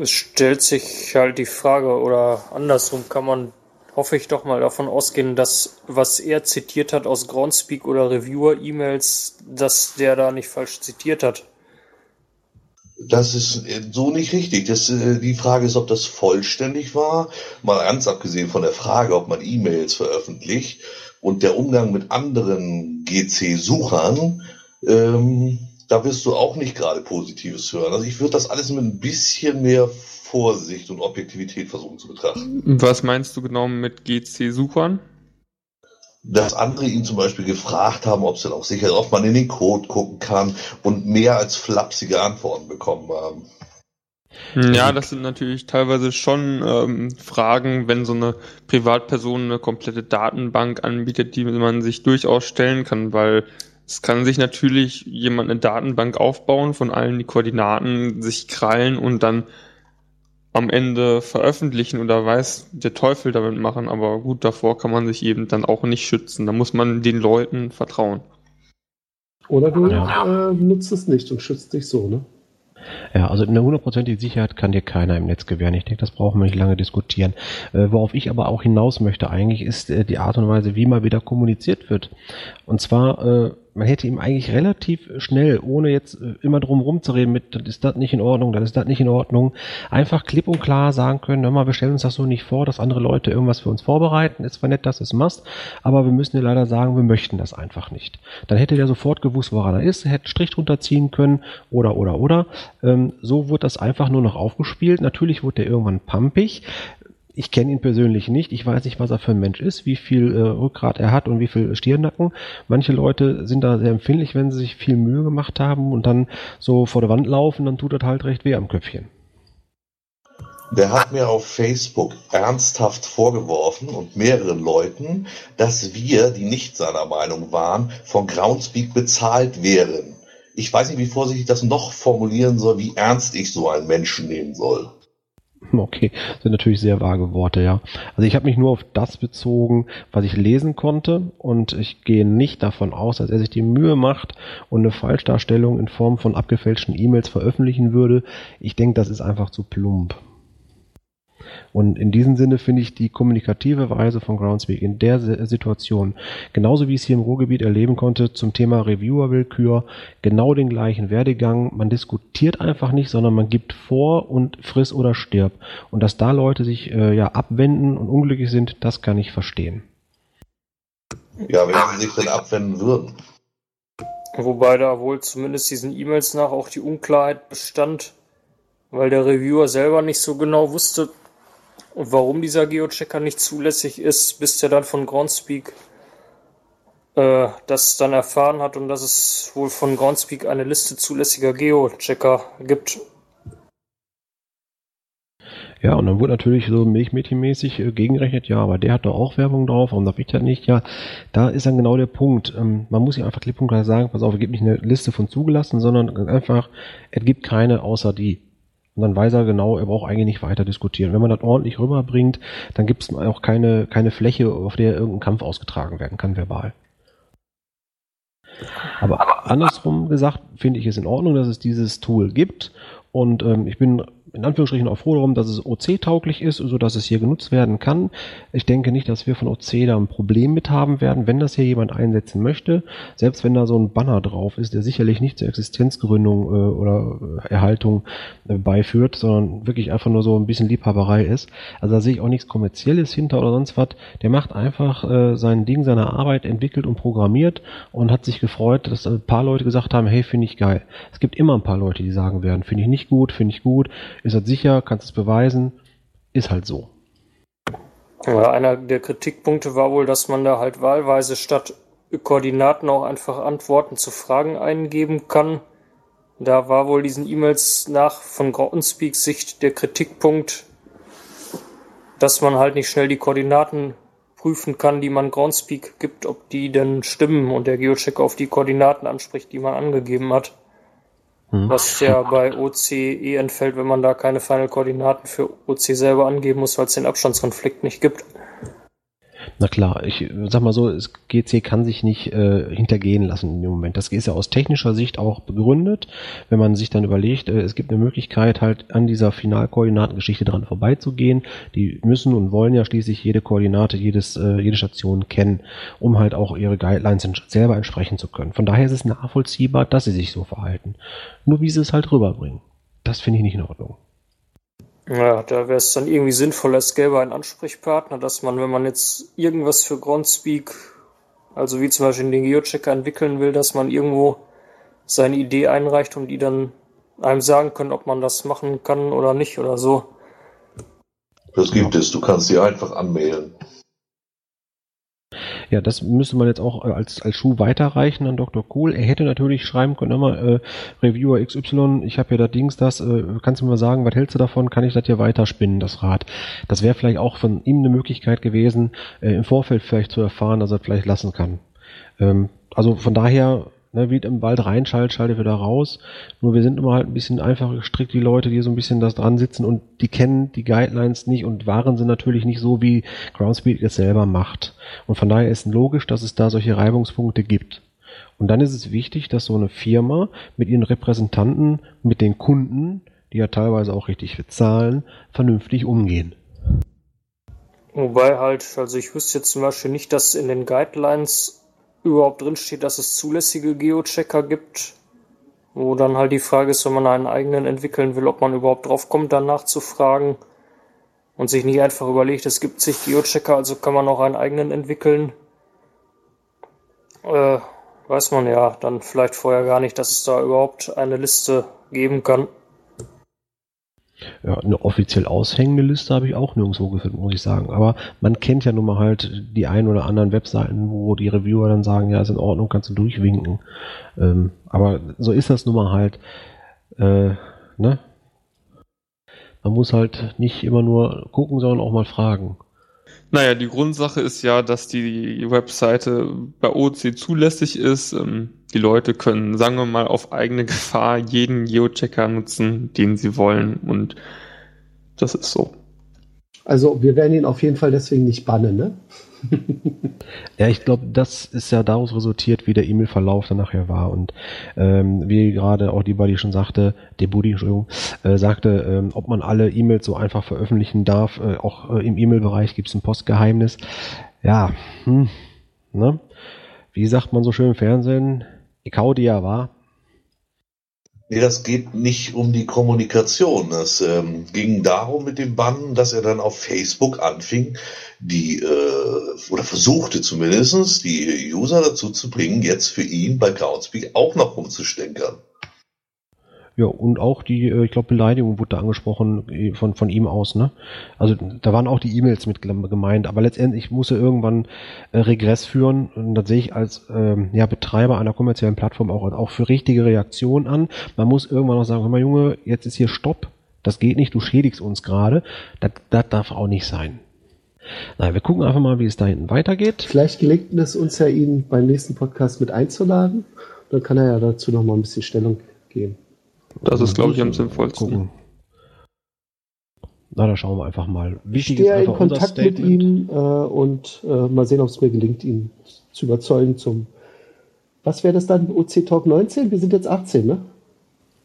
Es stellt sich halt die Frage, oder andersrum kann man, hoffe ich doch mal davon ausgehen, dass was er zitiert hat aus Groundspeak oder Reviewer-E-Mails, dass der da nicht falsch zitiert hat. Das ist äh, so nicht richtig. Das, äh, die Frage ist, ob das vollständig war. Mal ganz abgesehen von der Frage, ob man E-Mails veröffentlicht und der Umgang mit anderen GC-Suchern, ähm, da wirst du auch nicht gerade Positives hören. Also ich würde das alles mit ein bisschen mehr Vorsicht und Objektivität versuchen zu betrachten. Was meinst du genau mit GC-Suchern? Dass andere ihn zum Beispiel gefragt haben, ob es denn auch sicher ist, ob man in den Code gucken kann und mehr als flapsige Antworten bekommen haben. Ja, das sind natürlich teilweise schon ähm, Fragen, wenn so eine Privatperson eine komplette Datenbank anbietet, die man sich durchaus stellen kann, weil es kann sich natürlich jemand eine Datenbank aufbauen von allen die Koordinaten, sich krallen und dann am Ende veröffentlichen oder weiß der Teufel damit machen, aber gut, davor kann man sich eben dann auch nicht schützen. Da muss man den Leuten vertrauen. oder du Ja. äh, nutzt es nicht und schützt dich so, ne? Ja, also eine hundertprozentige Sicherheit kann dir keiner im Netz gewähren. Ich denke, das brauchen wir nicht lange diskutieren. Äh, worauf ich aber auch hinaus möchte eigentlich, ist äh, die Art und Weise, wie mal wieder kommuniziert wird. Und zwar, äh, man hätte ihm eigentlich relativ schnell, ohne jetzt äh, immer drum rumzureden mit, das ist das nicht in Ordnung, das ist das nicht in Ordnung, einfach klipp und klar sagen können, hör mal, wir stellen uns das so nicht vor, dass andere Leute irgendwas für uns vorbereiten. Ist zwar nett, dass es machst, aber wir müssen dir leider sagen, wir möchten das einfach nicht. Dann hätte der sofort gewusst, woran er ist, hätte Strich drunter ziehen können oder, oder, oder. Ähm, so wurde das einfach nur noch aufgespielt. Natürlich wurde der irgendwann pampig. Ich kenne ihn persönlich nicht. Ich weiß nicht, was er für ein Mensch ist, wie viel äh, Rückgrat er hat und wie viel Stirnnacken. Manche Leute sind da sehr empfindlich, wenn sie sich viel Mühe gemacht haben und dann so vor der Wand laufen, dann tut das halt recht weh am Köpfchen. Der hat mir auf Facebook ernsthaft vorgeworfen und mehreren Leuten, dass wir, die nicht seiner Meinung waren, von Groundspeak bezahlt wären. Ich weiß nicht, wie vorsichtig ich das noch formulieren soll, wie ernst ich so einen Menschen nehmen soll. Okay, das sind natürlich sehr vage Worte, ja. Also ich habe mich nur auf das bezogen, was ich lesen konnte und ich gehe nicht davon aus, dass er sich die Mühe macht und eine Falschdarstellung in Form von abgefälschten E-Mails veröffentlichen würde. Ich denke, das ist einfach zu plump. Und in diesem Sinne finde ich die kommunikative Weise von Groundspeak in der Si- Situation, genauso wie ich es hier im Ruhrgebiet erleben konnte, zum Thema Reviewer-Willkür, genau den gleichen Werdegang. Man diskutiert einfach nicht, sondern man gibt vor und friss oder stirb. Und dass da Leute sich äh, ja abwenden und unglücklich sind, das kann ich verstehen. Ja, wenn sie sich denn abwenden würden. Wobei da wohl zumindest diesen E-Mails nach auch die Unklarheit bestand, weil der Reviewer selber nicht so genau wusste, warum dieser Geochecker nicht zulässig ist, bis der dann von Groundspeak äh, das dann erfahren hat und dass es wohl von Groundspeak eine Liste zulässiger Geo-Checker gibt. Ja, und dann wurde natürlich so Milchmädchenmäßig äh, gegengerechnet, ja, aber der hat doch auch Werbung drauf, warum darf ich das nicht? Ja, da ist dann genau der Punkt. Ähm, man muss ja einfach klipp und klar sagen, pass auf, es gibt nicht eine Liste von zugelassen, sondern einfach, es gibt keine außer die. Und dann weiß er genau, er braucht eigentlich nicht weiter diskutieren. Wenn man das ordentlich rüberbringt, dann gibt es auch keine, keine Fläche, auf der irgendein Kampf ausgetragen werden kann, verbal. Aber andersrum gesagt, finde ich es in Ordnung, dass es dieses Tool gibt. Und ähm, ich bin in Anführungsstrichen auch froh darum, dass es OC-tauglich ist, so dass es hier genutzt werden kann. Ich denke nicht, dass wir von OC da ein Problem mit haben werden, wenn das hier jemand einsetzen möchte. Selbst wenn da so ein Banner drauf ist, der sicherlich nicht zur Existenzgründung äh, oder äh, Erhaltung äh, beiführt, sondern wirklich einfach nur so ein bisschen Liebhaberei ist. Also da sehe ich auch nichts Kommerzielles hinter oder sonst was. Der macht einfach äh, sein Ding, seine Arbeit, entwickelt und programmiert und hat sich gefreut, dass ein paar Leute gesagt haben, hey, finde ich geil. Es gibt immer ein paar Leute, die sagen werden, finde ich nicht gut, finde ich gut ist das sicher? Kannst es beweisen? Ist halt so. Ja, einer der Kritikpunkte war wohl, dass man da halt wahlweise statt Koordinaten auch einfach Antworten zu Fragen eingeben kann. Da war wohl diesen E-Mails nach von Groundspeaks Sicht der Kritikpunkt, dass man halt nicht schnell die Koordinaten prüfen kann, die man Groundspeak gibt, ob die denn stimmen und der Geocheck auf die Koordinaten anspricht, die man angegeben hat. Mhm. Was ja bei OC eh entfällt, wenn man da keine Final-Koordinaten für OC selber angeben muss, weil es den Abstandskonflikt nicht gibt. Na klar, ich sag mal so, GC kann sich nicht äh, hintergehen lassen dem Moment. Das ist ja aus technischer Sicht auch begründet, wenn man sich dann überlegt, äh, es gibt eine Möglichkeit halt an dieser Finalkoordinatengeschichte dran vorbeizugehen. Die müssen und wollen ja schließlich jede Koordinate, jedes, äh, jede Station kennen, um halt auch ihre Guidelines selber entsprechen zu können. Von daher ist es nachvollziehbar, dass sie sich so verhalten. Nur wie sie es halt rüberbringen. Das finde ich nicht in Ordnung. Ja, da wäre es dann irgendwie sinnvoll, es gäbe einen Ansprechpartner, dass man, wenn man jetzt irgendwas für Groundspeak, also wie zum Beispiel den Geochecker entwickeln will, dass man irgendwo seine Idee einreicht und die dann einem sagen können, ob man das machen kann oder nicht oder so. Das gibt es, du kannst sie einfach anmelden. Ja, das müsste man jetzt auch äh, als, als Schuh weiterreichen an Dr. Kohl. Er hätte natürlich schreiben können, immer äh, Reviewer XY, ich habe hier da Dings, das, äh, kannst du mir mal sagen, was hältst du davon? Kann ich das hier weiterspinnen, das Rad? Das wäre vielleicht auch von ihm eine Möglichkeit gewesen, äh, im Vorfeld vielleicht zu erfahren, dass er vielleicht lassen kann. Ähm, also von daher Ne, wie im Wald reinschaltet, schaltet wieder raus. Nur wir sind immer halt ein bisschen einfacher gestrickt, die Leute, die so ein bisschen das dran sitzen und die kennen die Guidelines nicht und waren sie natürlich nicht so, wie Groundspeed es selber macht. Und von daher ist logisch, dass es da solche Reibungspunkte gibt. Und dann ist es wichtig, dass so eine Firma mit ihren Repräsentanten, mit den Kunden, die ja teilweise auch richtig bezahlen, vernünftig umgehen. Wobei halt, also ich wüsste jetzt zum Beispiel nicht, dass in den Guidelines überhaupt drinsteht, dass es zulässige Geochecker gibt, wo dann halt die Frage ist, wenn man einen eigenen entwickeln will, ob man überhaupt drauf kommt, danach zu fragen und sich nicht einfach überlegt, es gibt sich Geochecker, also kann man auch einen eigenen entwickeln. Äh, weiß man ja dann vielleicht vorher gar nicht, dass es da überhaupt eine Liste geben kann. Ja, eine offiziell aushängende Liste habe ich auch nirgendwo gefunden, muss ich sagen. Aber man kennt ja nun mal halt die ein oder anderen Webseiten, wo die Reviewer dann sagen, ja, ist in Ordnung, kannst du durchwinken. Ähm, aber so ist das nun mal halt. Äh, ne? Man muss halt nicht immer nur gucken, sondern auch mal fragen. Naja, die Grundsache ist ja, dass die Webseite bei OC zulässig ist. Ähm, die Leute können, sagen wir mal, auf eigene Gefahr jeden Geochecker nutzen, den sie wollen. Und das ist so. Also wir werden ihn auf jeden Fall deswegen nicht bannen, ne? ja, ich glaube, das ist ja daraus resultiert, wie der E-Mail-Verlauf dann nachher war. Und ähm, wie gerade auch die Buddy schon sagte, der Buddy, Entschuldigung, äh, sagte, ähm, ob man alle E-Mails so einfach veröffentlichen darf. Äh, auch äh, im E-Mail-Bereich gibt es ein Postgeheimnis. Ja, hm, ne? Wie sagt man so schön im Fernsehen? Ja, war. Nee, das geht nicht um die Kommunikation. Es ähm, ging darum mit dem Bann, dass er dann auf Facebook anfing, die äh, oder versuchte zumindestens die User dazu zu bringen, jetzt für ihn bei Groundspeak auch noch rumzustänkern. Ja, und auch die, äh, ich glaube, Beleidigung wurde da angesprochen äh, von, von ihm aus, ne? Also da waren auch die E-Mails mit gemeint, aber letztendlich muss er irgendwann äh, Regress führen und das sehe ich als ähm, ja, Betreiber einer kommerziellen Plattform auch, auch für richtige Reaktionen an. Man muss irgendwann noch sagen, hör mal Junge, jetzt ist hier Stopp, das geht nicht, du schädigst uns gerade, das, das darf auch nicht sein. Na, wir gucken einfach mal, wie es da hinten weitergeht. Vielleicht gelingt es uns ja, ihn beim nächsten Podcast mit einzuladen. Dann kann er ja dazu noch mal ein bisschen Stellung geben. Das ist, glaube ich, am sinnvollsten. Gucken. Na, da schauen wir einfach mal. Ich Wichtig stehe ist in einfach unser Kontakt mit Statement. ihm äh, und äh, mal sehen, ob es mir gelingt, ihn zu überzeugen zum. Was wäre das dann? OC Talk 19? Wir sind jetzt 18, ne?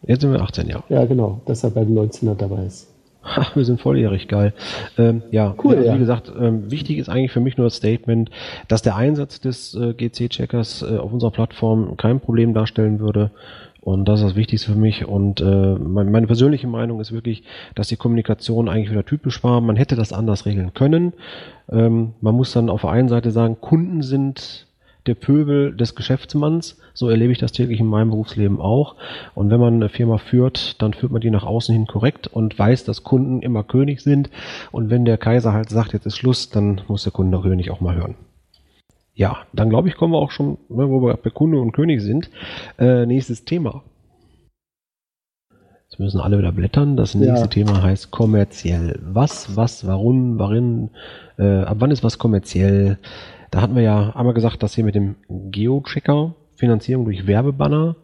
Jetzt sind wir 18 Jahre. Ja, genau, dass er beim 19er dabei ist. Ha, wir sind volljährig, geil. Ähm, ja, Cool, ja, ja. wie gesagt, ähm, wichtig ist eigentlich für mich nur das Statement, dass der Einsatz des äh, GC-Checkers äh, auf unserer Plattform kein Problem darstellen würde. Und das ist das Wichtigste für mich. Und äh, mein, meine persönliche Meinung ist wirklich, dass die Kommunikation eigentlich wieder typisch war. Man hätte das anders regeln können. Ähm, man muss dann auf der einen Seite sagen, Kunden sind der Pöbel des Geschäftsmanns. So erlebe ich das täglich in meinem Berufsleben auch. Und wenn man eine Firma führt, dann führt man die nach außen hin korrekt und weiß, dass Kunden immer König sind. Und wenn der Kaiser halt sagt, jetzt ist Schluss, dann muss der Kunde König auch mal hören. Ja, dann glaube ich, kommen wir auch schon, ne, wo wir bei Kunde und König sind. Äh, nächstes Thema. Jetzt müssen alle wieder blättern. Das nächste Ja. Thema heißt kommerziell. Was, was, warum, warin, äh, ab wann ist was kommerziell? Da hatten wir ja einmal gesagt, dass hier mit dem Geo-Checker, Finanzierung durch Werbebanner,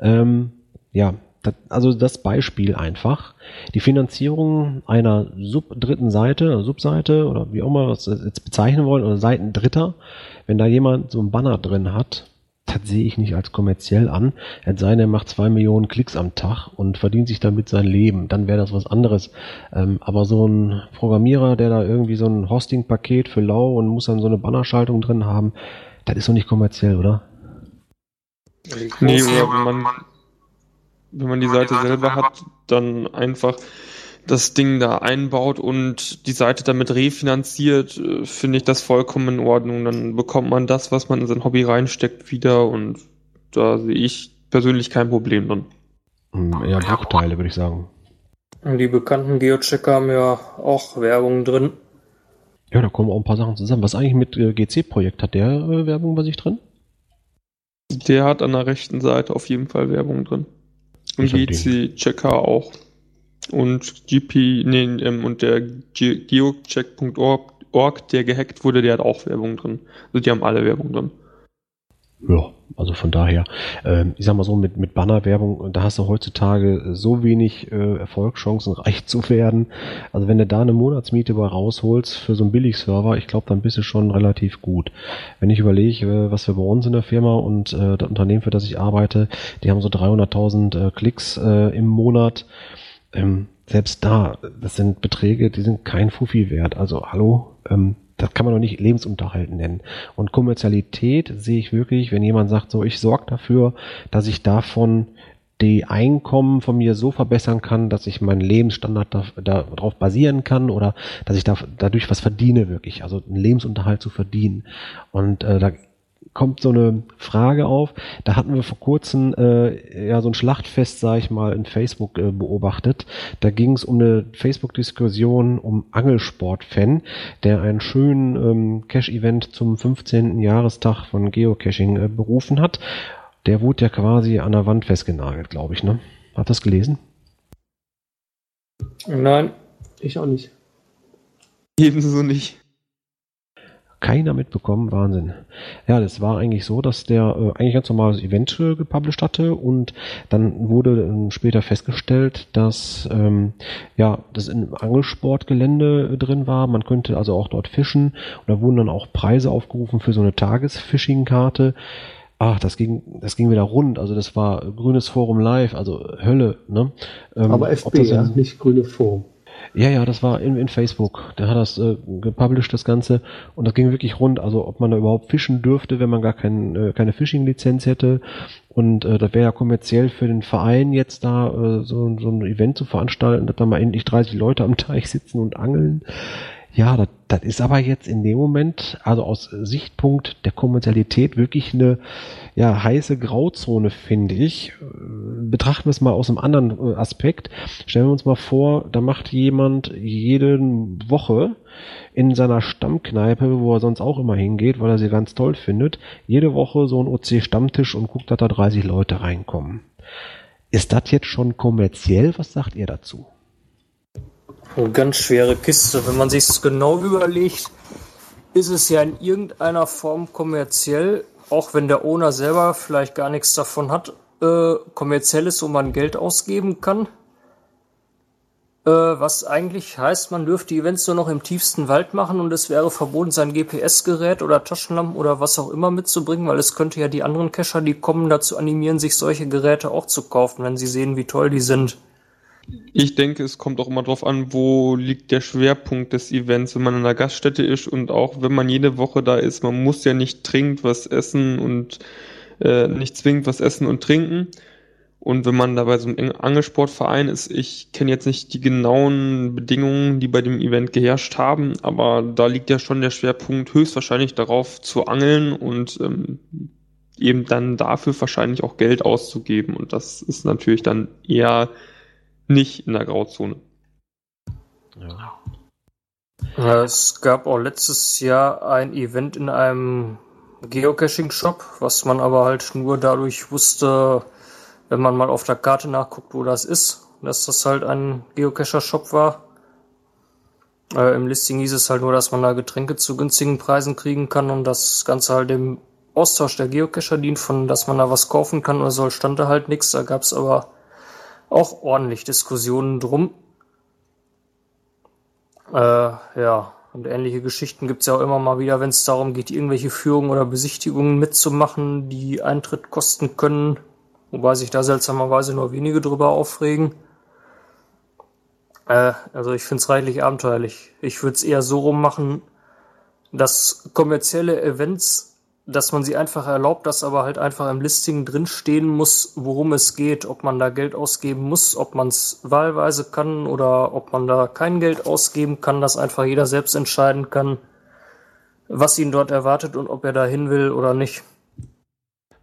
ähm, ja, das, also das Beispiel einfach. Die Finanzierung einer Sub dritten Seite, Subseite oder wie auch immer wir es jetzt bezeichnen wollen, oder Seiten Dritter, wenn da jemand so ein Banner drin hat, das sehe ich nicht als kommerziell an. Es sei denn, er macht zwei Millionen Klicks am Tag und verdient sich damit sein Leben. Dann wäre das was anderes. Ähm, aber so ein Programmierer, der da irgendwie so ein Hosting-Paket für lau und muss dann so eine Bannerschaltung drin haben, das ist doch nicht kommerziell, oder? Nee, oder wenn man, wenn man die Seite selber hat, dann einfach das Ding da einbaut und die Seite damit refinanziert, äh, finde ich das vollkommen in Ordnung. Dann bekommt man das, was man in sein Hobby reinsteckt, wieder und da sehe ich persönlich kein Problem drin. Hm, Eher Bruchteile, würde ich sagen. Die bekannten Geochecker haben ja auch Werbung drin. Ja, da kommen auch ein paar Sachen zusammen. Was eigentlich mit äh, GC-Projekt? Hat der äh, Werbung bei sich drin? Der hat an der rechten Seite auf jeden Fall Werbung drin. Und GC-Checker auch. Und GP, nee, ähm, und der Ge geocheck.org, Org, der gehackt wurde, der hat auch Werbung drin. Also die haben alle Werbung drin. Ja, also von daher, ähm, ich sag mal so, mit, mit Bannerwerbung, da hast du heutzutage so wenig äh, Erfolgschancen, reich zu werden. Also wenn du da eine Monatsmiete bei rausholst für so einen Billigserver, ich glaube, dann bist du schon relativ gut. Wenn ich überlege, äh, was wir bei uns in der Firma und äh, das Unternehmen, für das ich arbeite, die haben so 300.000 äh, Klicks äh, im Monat. Ähm, selbst da, das sind Beträge, die sind kein Fuffi wert. Also hallo, ähm, das kann man doch nicht Lebensunterhalt nennen. Und Kommerzialität sehe ich wirklich, wenn jemand sagt, so ich sorge dafür, dass ich davon die Einkommen von mir so verbessern kann, dass ich meinen Lebensstandard da, darauf basieren kann oder dass ich da, dadurch was verdiene wirklich, also einen Lebensunterhalt zu verdienen. Und äh, da kommt so eine Frage auf. Da hatten wir vor kurzem äh, ja so ein Schlachtfest, sage ich mal, in Facebook äh, beobachtet. Da ging es um eine Facebook-Diskussion um Angelsport-Fan, der einen schönen ähm, Cash-Event zum 15. Jahrestag von Geocaching äh, berufen hat. Der wurde ja quasi an der Wand festgenagelt, glaube ich. Ne? Hat das gelesen? Nein, Ich auch nicht. Ebenso nicht. Keiner mitbekommen, Wahnsinn. Ja, das war eigentlich so, dass der äh, eigentlich ganz normales Event äh, gepublished hatte und dann wurde ähm, später festgestellt, dass ähm, ja das in Angelsportgelände äh, drin war. Man könnte also auch dort fischen und da wurden dann auch Preise aufgerufen für so eine Tagesfishing-Karte. Ach, das ging, das ging wieder rund. Also das war grünes Forum live, also Hölle. Ne? Ähm, Aber FB, ja, nicht grüne Forum. Ja, ja, das war in, in Facebook. Der hat das äh, gepublished, das Ganze. Und das ging wirklich rund. Also ob man da überhaupt fischen dürfte, wenn man gar kein, äh, keine Phishing-Lizenz hätte. Und äh, das wäre ja kommerziell für den Verein jetzt da äh, so, so ein Event zu veranstalten, dass da mal endlich 30 Leute am Teich sitzen und angeln. Ja, das, das ist aber jetzt in dem Moment, also aus Sichtpunkt der Kommerzialität, wirklich eine ja, heiße Grauzone, finde ich. Betrachten wir es mal aus einem anderen äh, Aspekt. Stellen wir uns mal vor, da macht jemand jede Woche in seiner Stammkneipe, wo er sonst auch immer hingeht, weil er sie ganz toll findet, jede Woche so ein OC-Stammtisch und guckt, dass da 30 Leute reinkommen. Ist das jetzt schon kommerziell? Was sagt ihr dazu? Eine ganz schwere Kiste. Wenn man sich es genau überlegt, ist es ja in irgendeiner Form kommerziell, auch wenn der Owner selber vielleicht gar nichts davon hat, äh, kommerziell ist, wo man Geld ausgeben kann. Äh, was eigentlich heißt, man dürfte die Events nur noch im tiefsten Wald machen und es wäre verboten, sein GPS-Gerät oder Taschenlampen oder was auch immer mitzubringen, weil es könnte ja die anderen Cacher, die kommen, dazu animieren, sich solche Geräte auch zu kaufen, wenn sie sehen, wie toll die sind. Ich denke, es kommt auch immer darauf an, wo liegt der Schwerpunkt des Events, wenn man in einer Gaststätte ist und auch wenn man jede Woche da ist, man muss ja nicht dringend was essen und äh, nicht zwingend was essen und trinken. Und wenn man da bei so einem Angelsportverein ist, ich kenne jetzt nicht die genauen Bedingungen, die bei dem Event geherrscht haben, aber da liegt ja schon der Schwerpunkt höchstwahrscheinlich darauf zu angeln und ähm, eben dann dafür wahrscheinlich auch Geld auszugeben. Und das ist natürlich dann eher nicht in der Grauzone. Ja. Es gab auch letztes Jahr ein Event in einem Geocaching-Shop, was man aber halt nur dadurch wusste, wenn man mal auf der Karte nachguckt, wo das ist, dass das halt ein Geocacher-Shop war. Äh, Im Listing hieß es halt nur, dass man da Getränke zu günstigen Preisen kriegen kann und das Ganze halt dem Austausch der Geocacher dient, von dass man da was kaufen kann oder soll, stand da halt nichts. Da gab es aber auch ordentlich Diskussionen drum. Äh, ja, und ähnliche Geschichten gibt's ja auch immer mal wieder, wenn es darum geht, irgendwelche Führungen oder Besichtigungen mitzumachen, die Eintritt kosten können, wobei sich da seltsamerweise nur wenige drüber aufregen. Äh, also ich find's reichlich abenteuerlich. Ich würde es eher so rummachen, dass kommerzielle Events dass man sie einfach erlaubt, dass aber halt einfach im Listing drinstehen muss, worum es geht, ob man da Geld ausgeben muss, ob man es wahlweise kann oder ob man da kein Geld ausgeben kann, dass einfach jeder selbst entscheiden kann, was ihn dort erwartet und ob er da hin will oder nicht.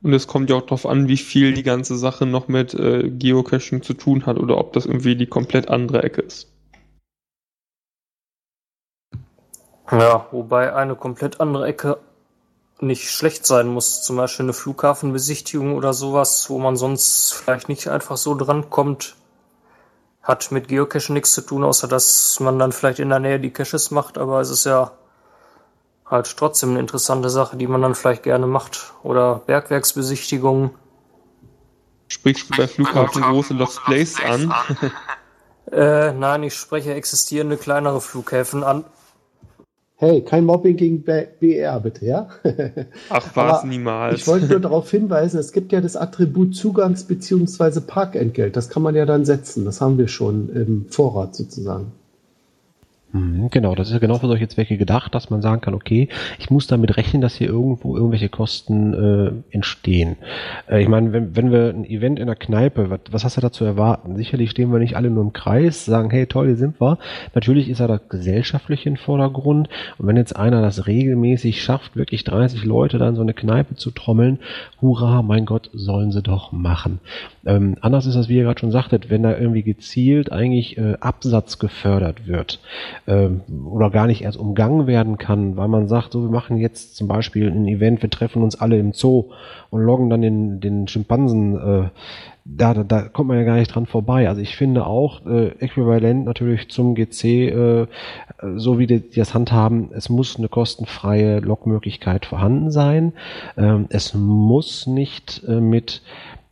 Und es kommt ja auch darauf an, wie viel die ganze Sache noch mit äh, Geocaching zu tun hat oder ob das irgendwie die komplett andere Ecke ist. Ja, wobei eine komplett andere Ecke nicht schlecht sein muss. Zum Beispiel eine Flughafenbesichtigung oder sowas, wo man sonst vielleicht nicht einfach so drankommt. Hat mit Geocaching nichts zu tun, außer dass man dann vielleicht in der Nähe die Caches macht, aber es ist ja halt trotzdem eine interessante Sache, die man dann vielleicht gerne macht. Oder Bergwerksbesichtigungen. Sprichst du bei Flughafen große Lost Place an? äh, nein, ich spreche existierende kleinere Flughäfen an. Hey, kein Mobbing gegen BR, bitte, ja? Ach was, niemals. Ich wollte nur darauf hinweisen, es gibt ja das Attribut Zugangs- bzw. Parkentgelt. Das kann man ja dann setzen. Das haben wir schon im Vorrat sozusagen. Mhm, genau, das ist ja genau für solche Zwecke gedacht, dass man sagen kann, okay, ich muss damit rechnen, dass hier irgendwo irgendwelche Kosten äh, entstehen. Äh, ich meine, wenn, wenn wir ein Event in der Kneipe, was, was hast du da zu erwarten? Sicherlich stehen wir nicht alle nur im Kreis, sagen, hey, toll, hier sind wir. Natürlich ist ja das gesellschaftliche im Vordergrund. Und wenn jetzt einer das regelmäßig schafft, wirklich 30 Leute dann so eine Kneipe zu trommeln, hurra, mein Gott, sollen sie doch machen. Ähm, anders ist das, wie ihr gerade schon sagtet, wenn da irgendwie gezielt eigentlich äh, Absatz gefördert wird ähm, oder gar nicht erst umgangen werden kann, weil man sagt, so wir machen jetzt zum Beispiel ein Event, wir treffen uns alle im Zoo und loggen dann den, den Schimpansen, äh, da, da, da kommt man ja gar nicht dran vorbei. Also ich finde auch äh, äquivalent natürlich zum GC, äh, so wie die, die das handhaben, es muss eine kostenfreie Logmöglichkeit vorhanden sein. Ähm, es muss nicht äh, mit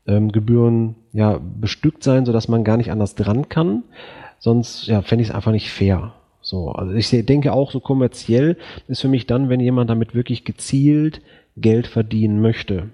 ähm, Gebühren ja bestückt sein, sodass man gar nicht anders dran kann. Sonst ja, fände ich es einfach nicht fair. So, also ich denke auch so kommerziell ist für mich dann, wenn jemand damit wirklich gezielt Geld verdienen möchte.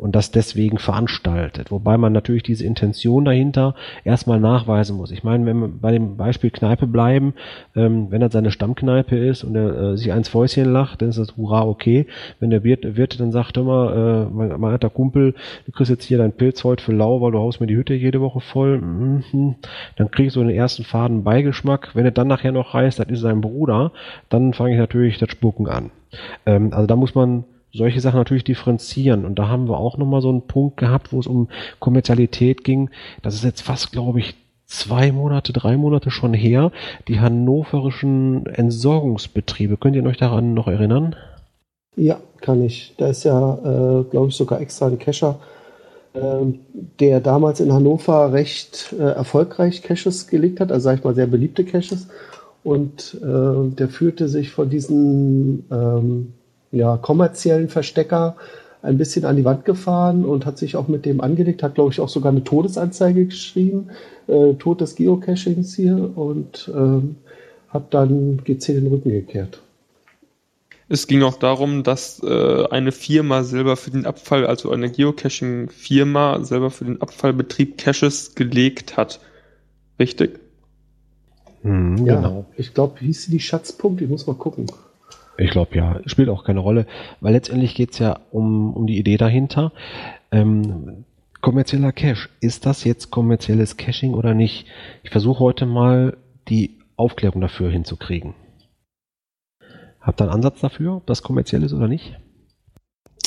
Und das deswegen veranstaltet. Wobei man natürlich diese Intention dahinter erstmal nachweisen muss. Ich meine, wenn wir bei dem Beispiel Kneipe bleiben, ähm, wenn das seine Stammkneipe ist und er äh, sich eins Fäuschen lacht, dann ist das hurra okay. Wenn der Wirt, Wirt dann sagt immer, äh, mein, mein alter Kumpel, du kriegst jetzt hier dein Pilz heute für lau, weil du haust mir die Hütte jede Woche voll, mhm. dann kriegst du den ersten faden Beigeschmack. Wenn er dann nachher noch heißt, das ist sein Bruder, dann fange ich natürlich das Spucken an. Ähm, also da muss man solche Sachen natürlich differenzieren. Und da haben wir auch nochmal so einen Punkt gehabt, wo es um Kommerzialität ging. Das ist jetzt fast, glaube ich, zwei Monate, drei Monate schon her. Die hannoverischen Entsorgungsbetriebe. Könnt ihr euch daran noch erinnern? Ja, kann ich. Da ist ja, äh, glaube ich, sogar extra ein Cacher, äh, der damals in Hannover recht äh, erfolgreich Caches gelegt hat, also sag ich mal sehr beliebte Caches. Und äh, der führte sich von diesen ähm, ja, kommerziellen Verstecker ein bisschen an die Wand gefahren und hat sich auch mit dem angelegt, hat, glaube ich, auch sogar eine Todesanzeige geschrieben, äh, Tod des Geocachings hier und ähm, hat dann GC den Rücken gekehrt. Es ging auch darum, dass äh, eine Firma selber für den Abfall, also eine Geocaching-Firma selber für den Abfallbetrieb Caches gelegt hat. Richtig? Hm, ja, genau. Ich glaube, hieß sie die Schatzpunkt? Ich muss mal gucken. Ich glaube ja, spielt auch keine Rolle, weil letztendlich geht es ja um, um die Idee dahinter. Ähm, kommerzieller Cache, ist das jetzt kommerzielles Caching oder nicht? Ich versuche heute mal die Aufklärung dafür hinzukriegen. Habt ihr einen Ansatz dafür, ob das kommerziell ist oder nicht?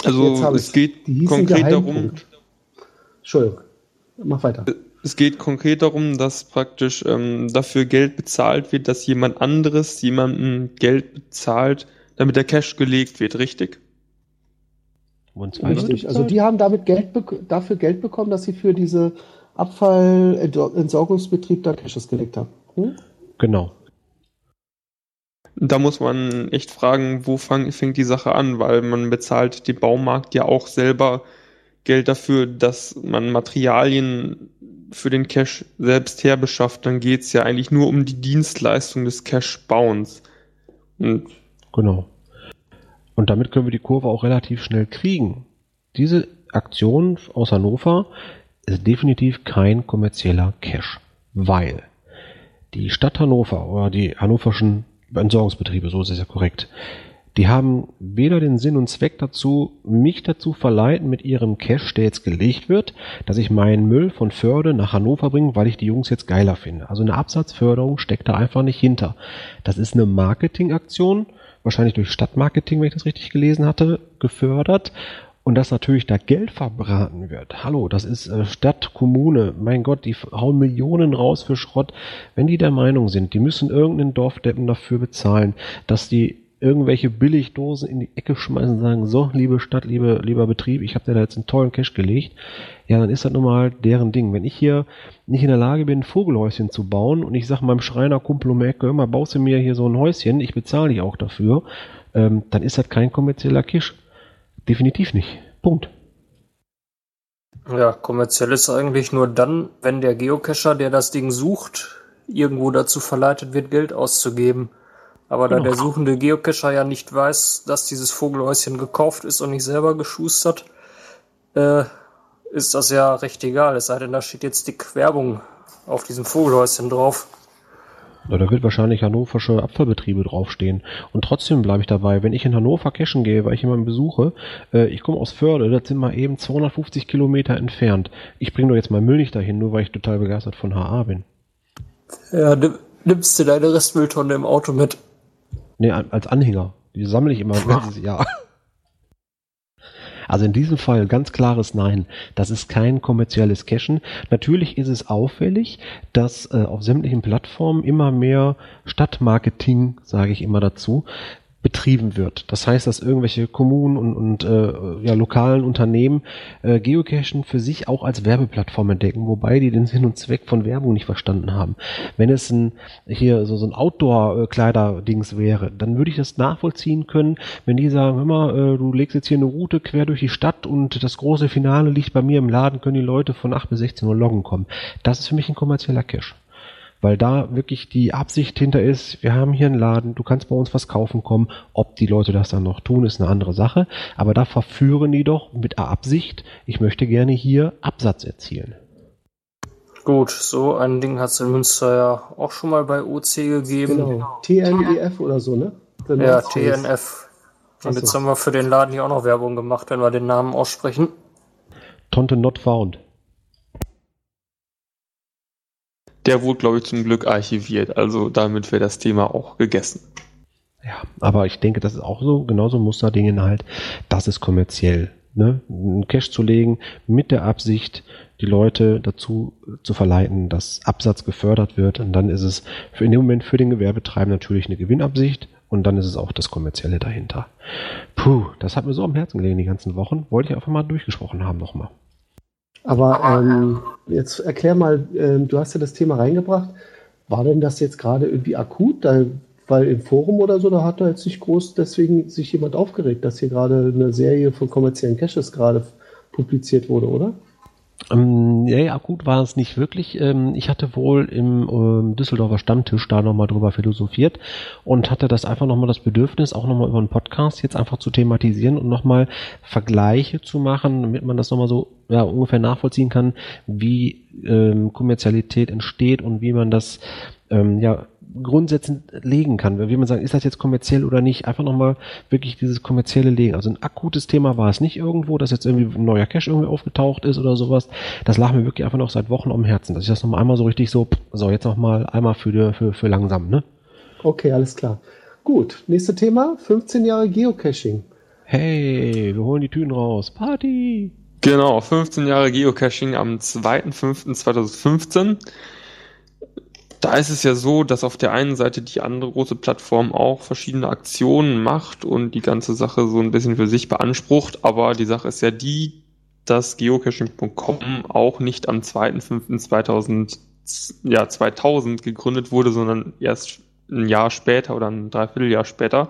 Also es geht konkret darum. Entschuldigung, mach weiter. Es geht konkret darum, dass praktisch ähm, dafür Geld bezahlt wird, dass jemand anderes jemandem Geld bezahlt, damit der Cash gelegt wird, richtig? Richtig, also die haben damit Geld dafür Geld bekommen, dass sie für diese Abfallentsorgungsbetrieb da Caches gelegt haben. Hm? Genau. Da muss man echt fragen, wo fang, fängt die Sache an, weil man bezahlt den Baumarkt ja auch selber Geld dafür, dass man Materialien für den Cache selbst herbeschafft. Dann geht es ja eigentlich nur um die Dienstleistung des Cache-Bauens. Und Genau. Und damit können wir die Kurve auch relativ schnell kriegen. Diese Aktion aus Hannover ist definitiv kein kommerzieller Cash, weil die Stadt Hannover oder die hannoverschen Entsorgungsbetriebe, so ist es ja korrekt, die haben weder den Sinn und Zweck dazu, mich dazu verleiten mit ihrem Cash, der jetzt gelegt wird, dass ich meinen Müll von Förde nach Hannover bringe, weil ich die Jungs jetzt geiler finde. Also eine Absatzförderung steckt da einfach nicht hinter. Das ist eine Marketingaktion, wahrscheinlich durch Stadtmarketing, wenn ich das richtig gelesen hatte, gefördert. Und dass natürlich da Geld verbraten wird. Hallo, das ist äh, Stadt, Kommune. Mein Gott, die hauen Millionen raus für Schrott. Wenn die der Meinung sind, die müssen irgendeinen Dorfdeppen dafür bezahlen, dass die irgendwelche Billigdosen in die Ecke schmeißen und sagen, so, liebe Stadt, liebe, lieber Betrieb, ich habe dir da jetzt einen tollen Cash gelegt, ja, dann ist das nun mal deren Ding. Wenn ich hier nicht in der Lage bin, ein Vogelhäuschen zu bauen und ich sage meinem Schreiner Kumpel um Ecke, immer baust du mir hier so ein Häuschen, ich bezahle dich auch dafür, ähm, dann ist das kein kommerzieller Kisch. Definitiv nicht. Punkt. Ja, kommerziell ist eigentlich nur dann, wenn der Geocacher, der das Ding sucht, irgendwo dazu verleitet wird, Geld auszugeben. Aber da genau. der suchende Geocacher ja nicht weiß, dass dieses Vogelhäuschen gekauft ist und nicht selber geschustert, äh, ist das ja recht egal. Es sei denn, da steht jetzt dick Werbung auf diesem Vogelhäuschen drauf. Ja, da wird wahrscheinlich hannoversche Abfallbetriebe draufstehen. Und trotzdem bleibe ich dabei, wenn ich in Hannover cashen gehe, weil ich jemanden besuche, äh, ich komme aus Förde, das sind mal eben 250 Kilometer entfernt. Ich bringe doch jetzt meinen Müll nicht dahin, nur weil ich total begeistert von HA bin. Ja, nimmst du deine Restmülltonne im Auto mit? Nee, als Anhänger. Die sammle ich immer ein ganzes Jahr. Also in diesem Fall ganz klares Nein. Das ist kein kommerzielles Cashen. Natürlich ist es auffällig, dass äh, auf sämtlichen Plattformen immer mehr Stadtmarketing, sage ich immer dazu, betrieben wird. Das heißt, dass irgendwelche Kommunen und, und äh, ja, lokalen Unternehmen äh, Geocachen für sich auch als Werbeplattform entdecken, wobei die den Sinn und Zweck von Werbung nicht verstanden haben. Wenn es ein hier so, so ein Outdoor-Kleider-Dings wäre, dann würde ich das nachvollziehen können, wenn die sagen, hör mal, äh, du legst jetzt hier eine Route quer durch die Stadt und das große Finale liegt bei mir im Laden, können die Leute von 8 bis 16 Uhr loggen kommen. Das ist für mich ein kommerzieller Cache. Weil da wirklich die Absicht hinter ist, wir haben hier einen Laden, du kannst bei uns was kaufen kommen. Ob die Leute das dann noch tun, ist eine andere Sache. Aber da verführen die doch mit Absicht, ich möchte gerne hier Absatz erzielen. Gut, so ein Ding hat es in Münster ja auch schon mal bei OC gegeben. Genau. TNEF oder so, ne? The Ja. TNF. Und jetzt haben wir für den Laden hier auch noch Werbung gemacht, wenn wir den Namen aussprechen. Tonte not found. Der wurde, glaube ich, zum Glück archiviert. Also damit wäre das Thema auch gegessen. Ja, aber ich denke, das ist auch so, genauso ein Musterding halt, das ist kommerziell. Ne? Einen Cash zu legen mit der Absicht, die Leute dazu zu verleiten, dass Absatz gefördert wird. Und dann ist es für in dem Moment für den Gewerbetreiber natürlich eine Gewinnabsicht und dann ist es auch das Kommerzielle dahinter. Puh, das hat mir so am Herzen gelegen die ganzen Wochen. Wollte ich einfach mal durchgesprochen haben nochmal. Aber ähm, jetzt erklär mal, ähm, du hast ja das Thema reingebracht. War denn das jetzt gerade irgendwie akut? Da, weil im Forum oder so, da hat da jetzt nicht groß deswegen sich jemand aufgeregt, dass hier gerade eine Serie von kommerziellen Caches gerade publiziert wurde, oder? Ähm, ja, ja, gut war es nicht wirklich. Ähm, ich hatte wohl im ähm, Düsseldorfer Stammtisch da nochmal drüber philosophiert und hatte das einfach nochmal das Bedürfnis, auch nochmal über einen Podcast jetzt einfach zu thematisieren und nochmal Vergleiche zu machen, damit man das nochmal so ja, ungefähr nachvollziehen kann, wie ähm, Kommerzialität entsteht und wie man das ähm, ja grundsätzend legen kann. Wie man sagt, ist das jetzt kommerziell oder nicht? Einfach nochmal wirklich dieses kommerzielle Legen. Also ein akutes Thema war es nicht irgendwo, dass jetzt irgendwie ein neuer Cache irgendwie aufgetaucht ist oder sowas. Das lag mir wirklich einfach noch seit Wochen am Herzen, dass ich das nochmal einmal so richtig so, so jetzt nochmal einmal für, die- für, für langsam, ne? Okay, alles klar. Gut, nächstes Thema, 15 Jahre Geocaching. Hey, wir holen die Tüten raus. Party! Genau, 15 Jahre Geocaching am 2.5.2015. Da ist es ja so, dass auf der einen Seite die andere große Plattform auch verschiedene Aktionen macht und die ganze Sache so ein bisschen für sich beansprucht, aber die Sache ist ja die, dass geocaching.com auch nicht am 2.5.2000 ja, 2000 gegründet wurde, sondern erst ein Jahr später oder ein Dreivierteljahr später.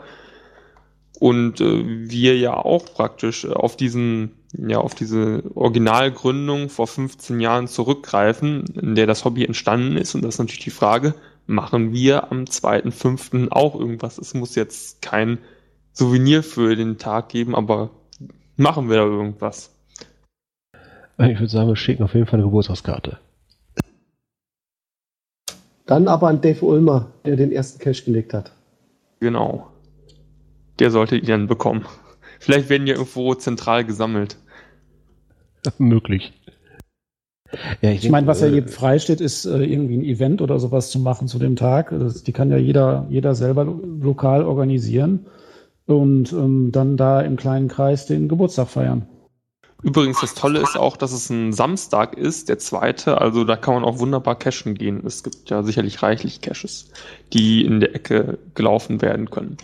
Und äh, wir ja auch praktisch äh, auf diesen, ja, auf diese Originalgründung vor 15 Jahren zurückgreifen, in der das Hobby entstanden ist. Und das ist natürlich die Frage, machen wir am 2.5. auch irgendwas? Es muss jetzt kein Souvenir für den Tag geben, aber machen wir da irgendwas? Ich würde sagen, wir schicken auf jeden Fall eine Geburtstagskarte. Dann aber an Dave Ulmer, der den ersten Cache gelegt hat. Genau. Der sollte ihn dann bekommen. Vielleicht werden die irgendwo zentral gesammelt. Möglich. Ja, Ich meine, was ja äh, jedem freisteht, ist äh, irgendwie ein Event oder sowas zu machen zu dem Tag. Das, die kann ja jeder, jeder selber lo lokal organisieren und ähm, dann da im kleinen Kreis den Geburtstag feiern. Übrigens, das Tolle ist auch, dass es ein Samstag ist, der zweite, also da kann man auch wunderbar cashen gehen. Es gibt ja sicherlich reichlich Caches, die in der Ecke gelaufen werden können.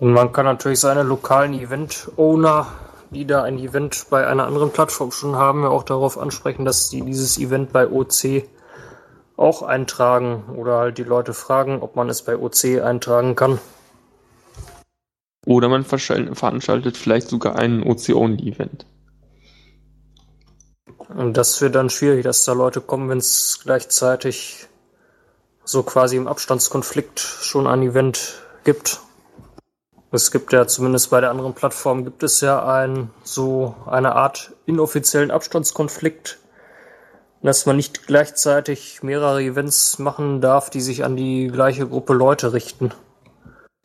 Und man kann natürlich seine lokalen Event-Owner, die da ein Event bei einer anderen Plattform schon haben, ja auch darauf ansprechen, dass sie dieses Event bei OC auch eintragen oder halt die Leute fragen, ob man es bei OC eintragen kann. Oder man veranstaltet vielleicht sogar ein OC-Only-Event. Und das wird dann schwierig, dass da Leute kommen, wenn es gleichzeitig so quasi im Abstandskonflikt schon ein Event gibt. Es gibt ja zumindest bei der anderen Plattform gibt es ja ein so eine Art inoffiziellen Abstandskonflikt, dass man nicht gleichzeitig mehrere Events machen darf, die sich an die gleiche Gruppe Leute richten.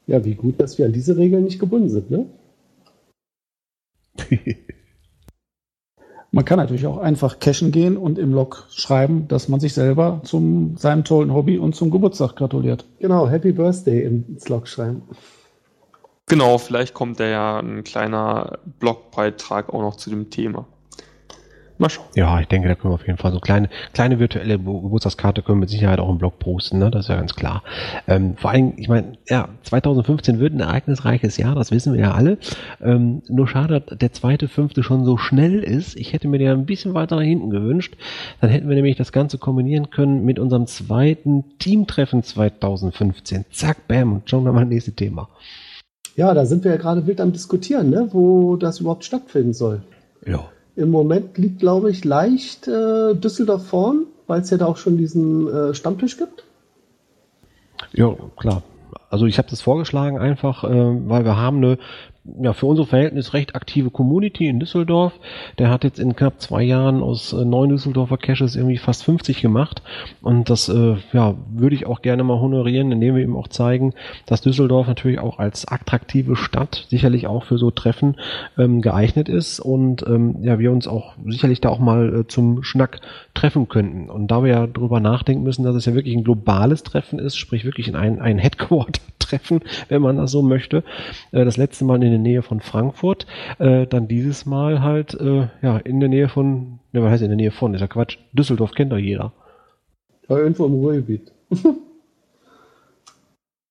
Ja, wie gut, dass wir an diese Regeln nicht gebunden sind, ne? Man kann natürlich auch einfach cashen gehen und im Log schreiben, dass man sich selber zum seinem tollen Hobby und zum Geburtstag gratuliert. Genau, Happy Birthday ins Log schreiben. Genau, vielleicht kommt da ja ein kleiner Blogbeitrag auch noch zu dem Thema. Mal schauen. Ja, ich denke, da können wir auf jeden Fall so kleine, kleine virtuelle Geburtstagskarte können wir mit Sicherheit auch im Blog posten, ne? Das ist ja ganz klar. Ähm, vor allem, ich meine, ja, 2015 wird ein ereignisreiches Jahr, das wissen wir ja alle. Ähm, nur schade, dass der zweite, fünfte schon so schnell ist. Ich hätte mir den ein bisschen weiter nach hinten gewünscht. Dann hätten wir nämlich das Ganze kombinieren können mit unserem zweiten Teamtreffen 2015. Zack, bam, und schon nochmal nächste Thema. Ja, da sind wir ja gerade wild am Diskutieren, ne? wo das überhaupt stattfinden soll. Ja. Im Moment liegt, glaube ich, leicht äh, Düsseldorf vorn. weil es ja da auch schon diesen äh, Stammtisch gibt? Ja, klar. Also ich habe das vorgeschlagen einfach, äh, weil wir haben eine ja, für unsere Verhältnis recht aktive Community in Düsseldorf. Der hat jetzt in knapp zwei Jahren aus äh, neun Düsseldorfer Caches irgendwie fast 50 gemacht. Und das äh, ja, würde ich auch gerne mal honorieren, indem wir ihm auch zeigen, dass Düsseldorf natürlich auch als attraktive Stadt sicherlich auch für so Treffen ähm, geeignet ist und ähm, ja, wir uns auch sicherlich da auch mal äh, zum Schnack treffen könnten. Und da wir ja drüber nachdenken müssen, dass es ja wirklich ein globales Treffen ist, sprich wirklich in ein, ein Headquarter-Treffen, wenn man das so möchte. Äh, das letzte Mal in der Nähe von Frankfurt, äh, dann dieses Mal halt äh, ja in der Nähe von, ne, was heißt in der Nähe von, ist ja Quatsch, Düsseldorf kennt doch jeder. Ja, irgendwo im Ruhrgebiet.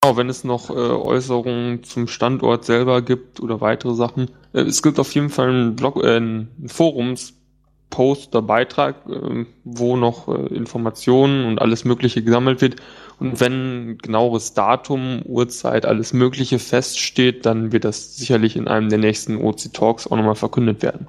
Genau, wenn es noch äh, Äußerungen zum Standort selber gibt oder weitere Sachen. Äh, es gibt auf jeden Fall einen Blog, äh, einen Forumspost oder Beitrag, äh, wo noch äh, Informationen und alles Mögliche gesammelt wird. Und wenn genaueres Datum, Uhrzeit, alles Mögliche feststeht, dann wird das sicherlich in einem der nächsten OC Talks auch nochmal verkündet werden.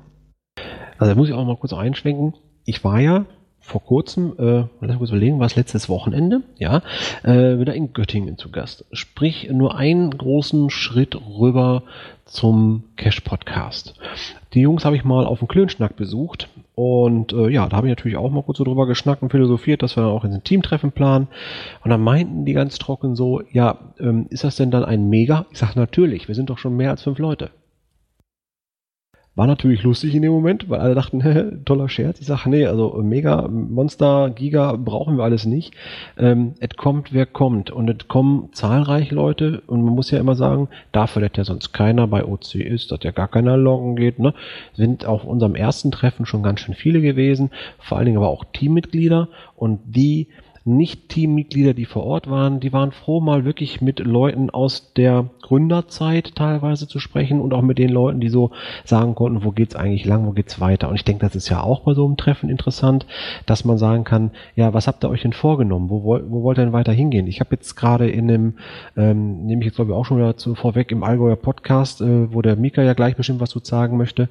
Also da muss ich auch mal kurz einschwenken. Ich war ja vor kurzem, äh, lass mich kurz überlegen, war es letztes Wochenende, ja, äh, wieder in Göttingen zu Gast. Sprich, nur einen großen Schritt rüber zum Cash Podcast. Die Jungs habe ich mal auf dem Klönschnack besucht und äh, ja, da habe ich natürlich auch mal kurz so drüber geschnackt und philosophiert, dass wir dann auch in ein Teamtreffen planen. Und dann meinten die ganz trocken so, ja, ähm, ist das denn dann ein Mega? Ich sage natürlich, wir sind doch schon mehr als fünf Leute. War natürlich lustig in dem Moment, weil alle dachten, toller Scherz. Ich sage, nee, also Mega, Monster, Giga brauchen wir alles nicht. Ähm, es kommt, wer kommt. Und es kommen zahlreiche Leute. Und man muss ja immer sagen, dafür, dass ja sonst keiner bei OC ist, dass ja gar keiner loggen geht, ne, sind auf unserem ersten Treffen schon ganz schön viele gewesen. Vor allen Dingen aber auch Teammitglieder. Und die nicht-Teammitglieder, die vor Ort waren, die waren froh, mal wirklich mit Leuten aus der Gründerzeit teilweise zu sprechen und auch mit den Leuten, die so sagen konnten, wo geht's eigentlich lang, wo geht's weiter. Und ich denke, das ist ja auch bei so einem Treffen interessant, dass man sagen kann, ja, was habt ihr euch denn vorgenommen? Wo, wollt, wo wollt ihr denn weiter hingehen? Ich habe jetzt gerade in einem, ähm, nehme ich jetzt glaube ich auch schon wieder vorweg im Allgäuer Podcast, äh, wo der Mika ja gleich bestimmt was zu sagen möchte,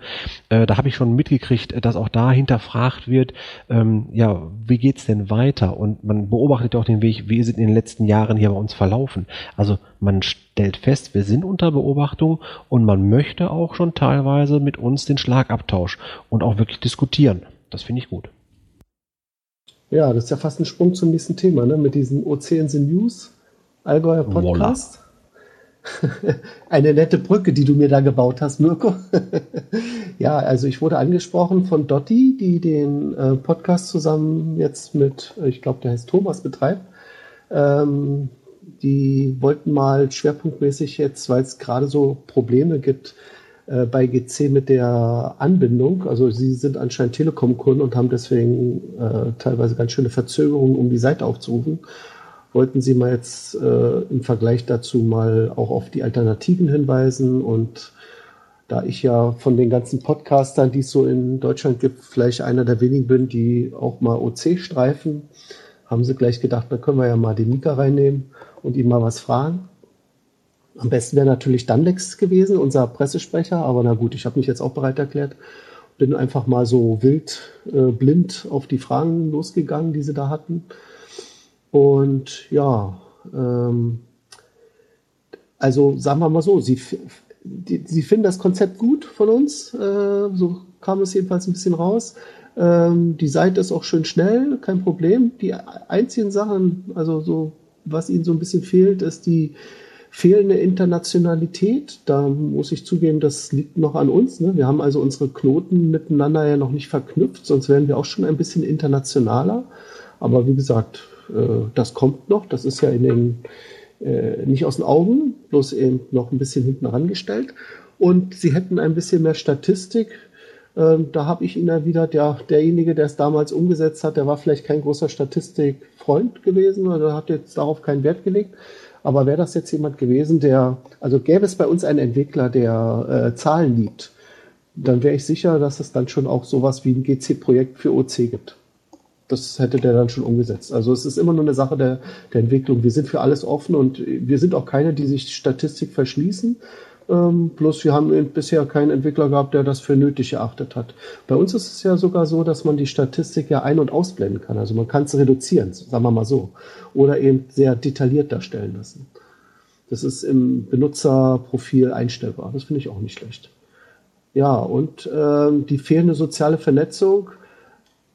äh, da habe ich schon mitgekriegt, dass auch da hinterfragt wird, ähm, ja, wie geht's denn weiter? Und man beobachtet auch den Weg, wie ist es in den letzten Jahren hier bei uns verlaufen. Also man stellt fest, wir sind unter Beobachtung und man möchte auch schon teilweise mit uns den Schlagabtausch und auch wirklich diskutieren. Das finde ich gut. Ja, das ist ja fast ein Sprung zum nächsten Thema, ne? mit diesen Oceans in News, Allgäuer Podcast. Eine nette Brücke, die du mir da gebaut hast, Mirko. ja, also ich wurde angesprochen von Dotti, die den äh, Podcast zusammen jetzt mit, ich glaube, der heißt Thomas, betreibt. Ähm, die wollten mal schwerpunktmäßig jetzt, weil es gerade so Probleme gibt äh, bei GC mit der Anbindung. Also sie sind anscheinend Telekom-Kunden und haben deswegen äh, teilweise ganz schöne Verzögerungen, um die Seite aufzurufen wollten Sie mal jetzt äh, im Vergleich dazu mal auch auf die Alternativen hinweisen und da ich ja von den ganzen Podcastern, die es so in Deutschland gibt, vielleicht einer der wenigen bin, die auch mal OC streifen, haben sie gleich gedacht, da können wir ja mal den Mika reinnehmen und ihm mal was fragen. Am besten wäre natürlich Danlex gewesen, unser Pressesprecher, aber na gut, ich habe mich jetzt auch bereit erklärt. Bin einfach mal so wild, äh, blind auf die Fragen losgegangen, die sie da hatten. Und ja, ähm, also sagen wir mal so, sie, die, sie finden das Konzept gut von uns, äh, so kam es jedenfalls ein bisschen raus. Ähm, die Seite ist auch schön schnell, kein Problem. Die einzigen Sachen, also so, was ihnen so ein bisschen fehlt, ist die fehlende Internationalität. Da muss ich zugeben, das liegt noch an uns. Ne? Wir haben also unsere Knoten miteinander ja noch nicht verknüpft, sonst wären wir auch schon ein bisschen internationaler. Aber wie gesagt, das kommt noch. Das ist ja in den, äh, nicht aus den Augen, bloß eben noch ein bisschen hinten rangestellt. Und sie hätten ein bisschen mehr Statistik. Ähm, da habe ich ihn erwidert, ja, derjenige, der es damals umgesetzt hat, der war vielleicht kein großer Statistikfreund gewesen oder hat jetzt darauf keinen Wert gelegt. Aber wäre das jetzt jemand gewesen, der, also gäbe es bei uns einen Entwickler, der äh, Zahlen liebt, dann wäre ich sicher, dass es dann schon auch sowas wie ein GC-Projekt für OC gibt das hätte der dann schon umgesetzt. Also es ist immer nur eine Sache der, der Entwicklung. Wir sind für alles offen und wir sind auch keine, die sich Statistik verschließen. Ähm, bloß wir haben bisher keinen Entwickler gehabt, der das für nötig erachtet hat. Bei uns ist es ja sogar so, dass man die Statistik ja ein- und ausblenden kann. Also man kann es reduzieren, sagen wir mal so. Oder eben sehr detailliert darstellen lassen. Das ist im Benutzerprofil einstellbar. Das finde ich auch nicht schlecht. Ja, und ähm, die fehlende soziale Vernetzung,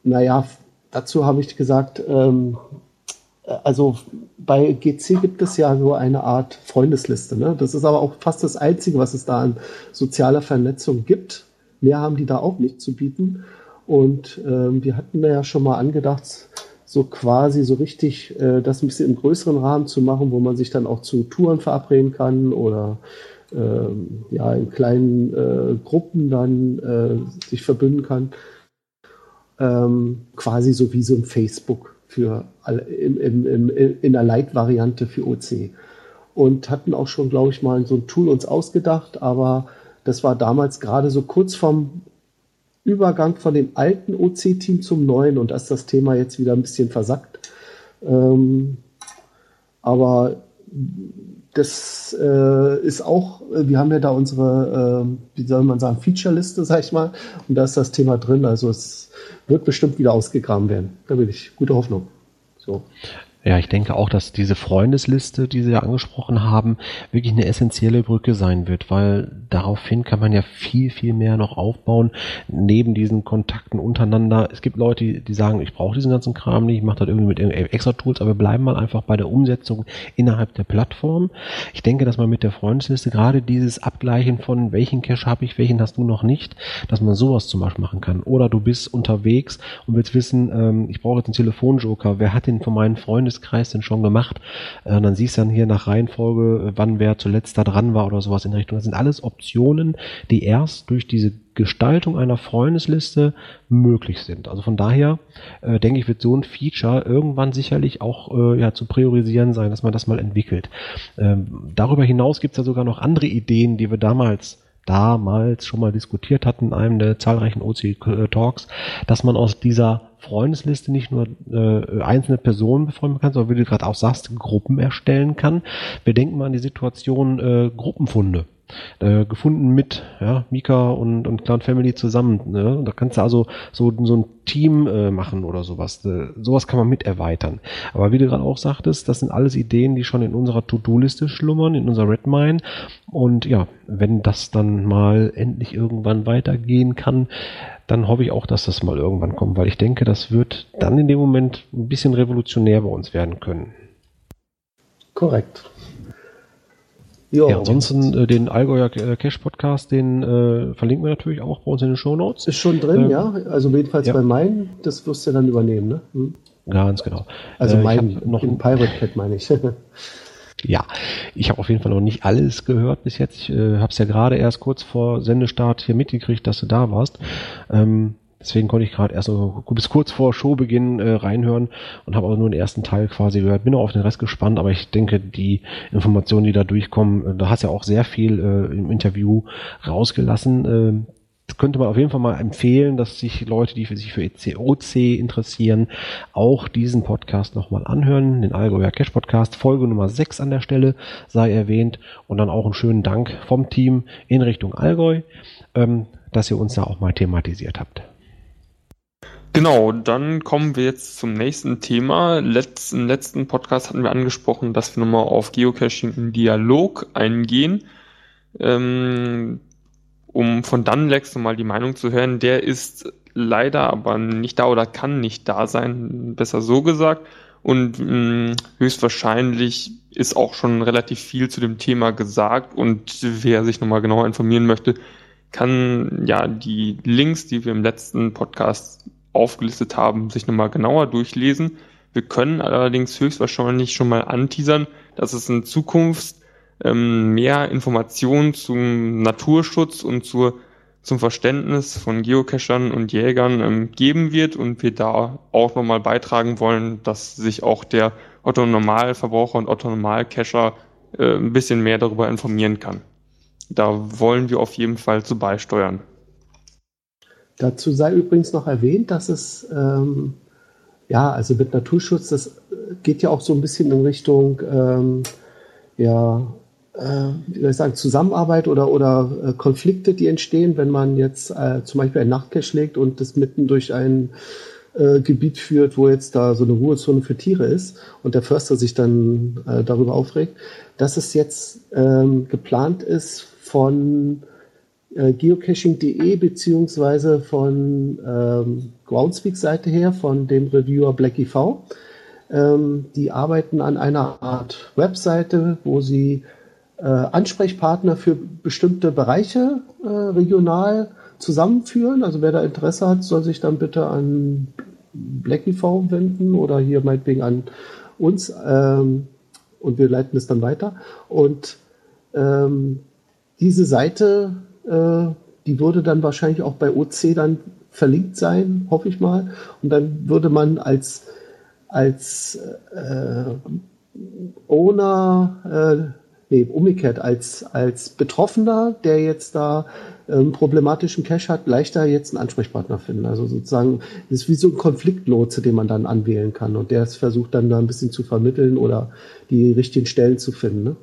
naja, dazu habe ich gesagt, ähm, also bei GC gibt es ja so eine Art Freundesliste. Ne? Das ist aber auch fast das Einzige, was es da an sozialer Vernetzung gibt. Mehr haben die da auch nicht zu bieten. Und ähm, wir hatten ja schon mal angedacht, so quasi so richtig äh, das ein bisschen im größeren Rahmen zu machen, wo man sich dann auch zu Touren verabreden kann oder ähm, ja in kleinen äh, Gruppen dann äh, sich verbünden kann. Ähm, quasi so wie so ein Facebook für im, im, im, in der Light-Variante für OC. Und hatten auch schon, glaube ich, mal so ein Tool uns ausgedacht, aber das war damals gerade so kurz vorm Übergang von dem alten OC-Team zum neuen und da ist das Thema jetzt wieder ein bisschen versackt. Ähm, aber das äh, ist auch, wir haben ja da unsere, äh, wie soll man sagen, Feature-Liste, sag ich mal, und da ist das Thema drin. Also es wird bestimmt wieder ausgegraben werden. Da bin ich gute Hoffnung. So. Ja, ich denke auch, dass diese Freundesliste, die Sie ja angesprochen haben, wirklich eine essentielle Brücke sein wird, weil daraufhin kann man ja viel, viel mehr noch aufbauen, neben diesen Kontakten untereinander. Es gibt Leute, die sagen, ich brauche diesen ganzen Kram nicht, ich mache das irgendwie mit extra Tools, aber wir bleiben mal einfach bei der Umsetzung innerhalb der Plattform. Ich denke, dass man mit der Freundesliste gerade dieses Abgleichen von welchen Cache habe ich, welchen hast du noch nicht, dass man sowas zum Beispiel machen kann. Oder du bist unterwegs und willst wissen, ähm, ich brauche jetzt einen Telefonjoker, wer hat den von meinen Freunden Freundeskreis denn schon gemacht? Äh, dann siehst du dann hier nach Reihenfolge, äh, wann wer zuletzt da dran war oder sowas in Richtung. Das sind alles Optionen, die erst durch diese Gestaltung einer Freundesliste möglich sind. Also von daher äh, denke ich, wird so ein Feature irgendwann sicherlich auch äh, ja, zu priorisieren sein, dass man das mal entwickelt. Ähm, darüber hinaus gibt es ja sogar noch andere Ideen, die wir damals damals schon mal diskutiert hatten in einem der zahlreichen OC-Talks, dass man aus dieser Freundesliste nicht nur äh, einzelne Personen befreunden kann, sondern wie du gerade auch sagst, Gruppen erstellen kann. Wir denken mal an die Situation äh, Gruppenfunde. Äh, gefunden mit ja, Mika und, und Clown Family zusammen. Ne? Da kannst du also so, so ein Team äh, machen oder sowas. Äh, sowas kann man mit erweitern. Aber wie du gerade auch sagtest, das sind alles Ideen, die schon in unserer To-Do-Liste schlummern, in unserer Redmine. Und ja, wenn das dann mal endlich irgendwann weitergehen kann, dann hoffe ich auch, dass das mal irgendwann kommt, weil ich denke, das wird dann in dem Moment ein bisschen revolutionär bei uns werden können. Korrekt. Jo. Ja, ansonsten äh, den Allgäuer äh, Cash Podcast, den äh, verlinken wir natürlich auch bei uns in den Show Notes. Ist schon drin, ähm, ja. Also jedenfalls ja. bei meinen, das wirst du dann übernehmen, ne? Hm. Ganz genau. Also äh, mein, noch ein Pirate Cat meine ich. Ja, ich habe auf jeden Fall noch nicht alles gehört bis jetzt. Ich äh, habe es ja gerade erst kurz vor Sendestart hier mitgekriegt, dass du da warst. Ähm, deswegen konnte ich gerade erst so bis kurz vor Showbeginn äh, reinhören und habe auch nur den ersten Teil quasi gehört. Bin auch auf den Rest gespannt, aber ich denke, die Informationen, die da durchkommen, äh, da hast ja auch sehr viel äh, im Interview rausgelassen. Äh, könnte man auf jeden Fall mal empfehlen, dass sich Leute, die sich für ECOC interessieren, auch diesen Podcast nochmal anhören, den Allgäuer Cash Podcast, Folge Nummer 6 an der Stelle sei erwähnt und dann auch einen schönen Dank vom Team in Richtung Allgäu, ähm, dass ihr uns da auch mal thematisiert habt. Genau, dann kommen wir jetzt zum nächsten Thema. Letz, Im letzten Podcast hatten wir angesprochen, dass wir nochmal auf Geocaching im Dialog eingehen. Ähm, um von Dunlex nochmal die Meinung zu hören, der ist leider aber nicht da oder kann nicht da sein, besser so gesagt. Und mh, mm, höchstwahrscheinlich ist auch schon relativ viel zu dem Thema gesagt und wer sich nochmal genauer informieren möchte, kann ja die Links, die wir im letzten Podcast aufgelistet haben, sich nochmal genauer durchlesen. Wir können allerdings höchstwahrscheinlich schon mal anteasern, dass es in Zukunft ähm, mehr Informationen zum Naturschutz und zur, zum Verständnis von Geocachern und Jägern ähm, geben wird und wir da auch nochmal beitragen wollen, dass sich auch der Otto Normalverbraucher und Otto Normalcacher äh, ein bisschen mehr darüber informieren kann. Da wollen wir auf jeden Fall zu beisteuern. Dazu sei übrigens noch erwähnt, dass es ähm, ja, also mit Naturschutz, das geht ja auch so ein bisschen in Richtung ähm, ja, äh, wie soll ich sagen, Zusammenarbeit oder, oder äh, Konflikte, die entstehen, wenn man jetzt äh, zum Beispiel ein Nachtcache legt und das mitten durch ein äh, Gebiet führt, wo jetzt da so eine Ruhezone für Tiere ist und der Förster sich dann äh, darüber aufregt, dass es jetzt ähm, geplant ist von äh, geocaching.de beziehungsweise von ähm, Groundspeak-Seite her, von dem Reviewer BlackIV. Ähm, die arbeiten an einer Art Webseite, wo sie äh, Ansprechpartner für bestimmte Bereiche äh, regional zusammenführen. Also wer da Interesse hat, soll sich dann bitte an BlackIV wenden oder hier meinetwegen an uns ähm, und wir leiten es dann weiter. Und ähm, diese Seite, äh, die würde dann wahrscheinlich auch bei OC dann verlinkt sein, hoffe ich mal. Und dann würde man als, als äh, Owner, äh, nee, umgekehrt, als, als Betroffener, der jetzt da ähm, problematischen Cache hat, leichter jetzt einen Ansprechpartner finden. Also sozusagen, das ist wie so ein Konfliktlotse, den man dann anwählen kann und der versucht dann da ein bisschen zu vermitteln oder die richtigen Stellen zu finden. Ne?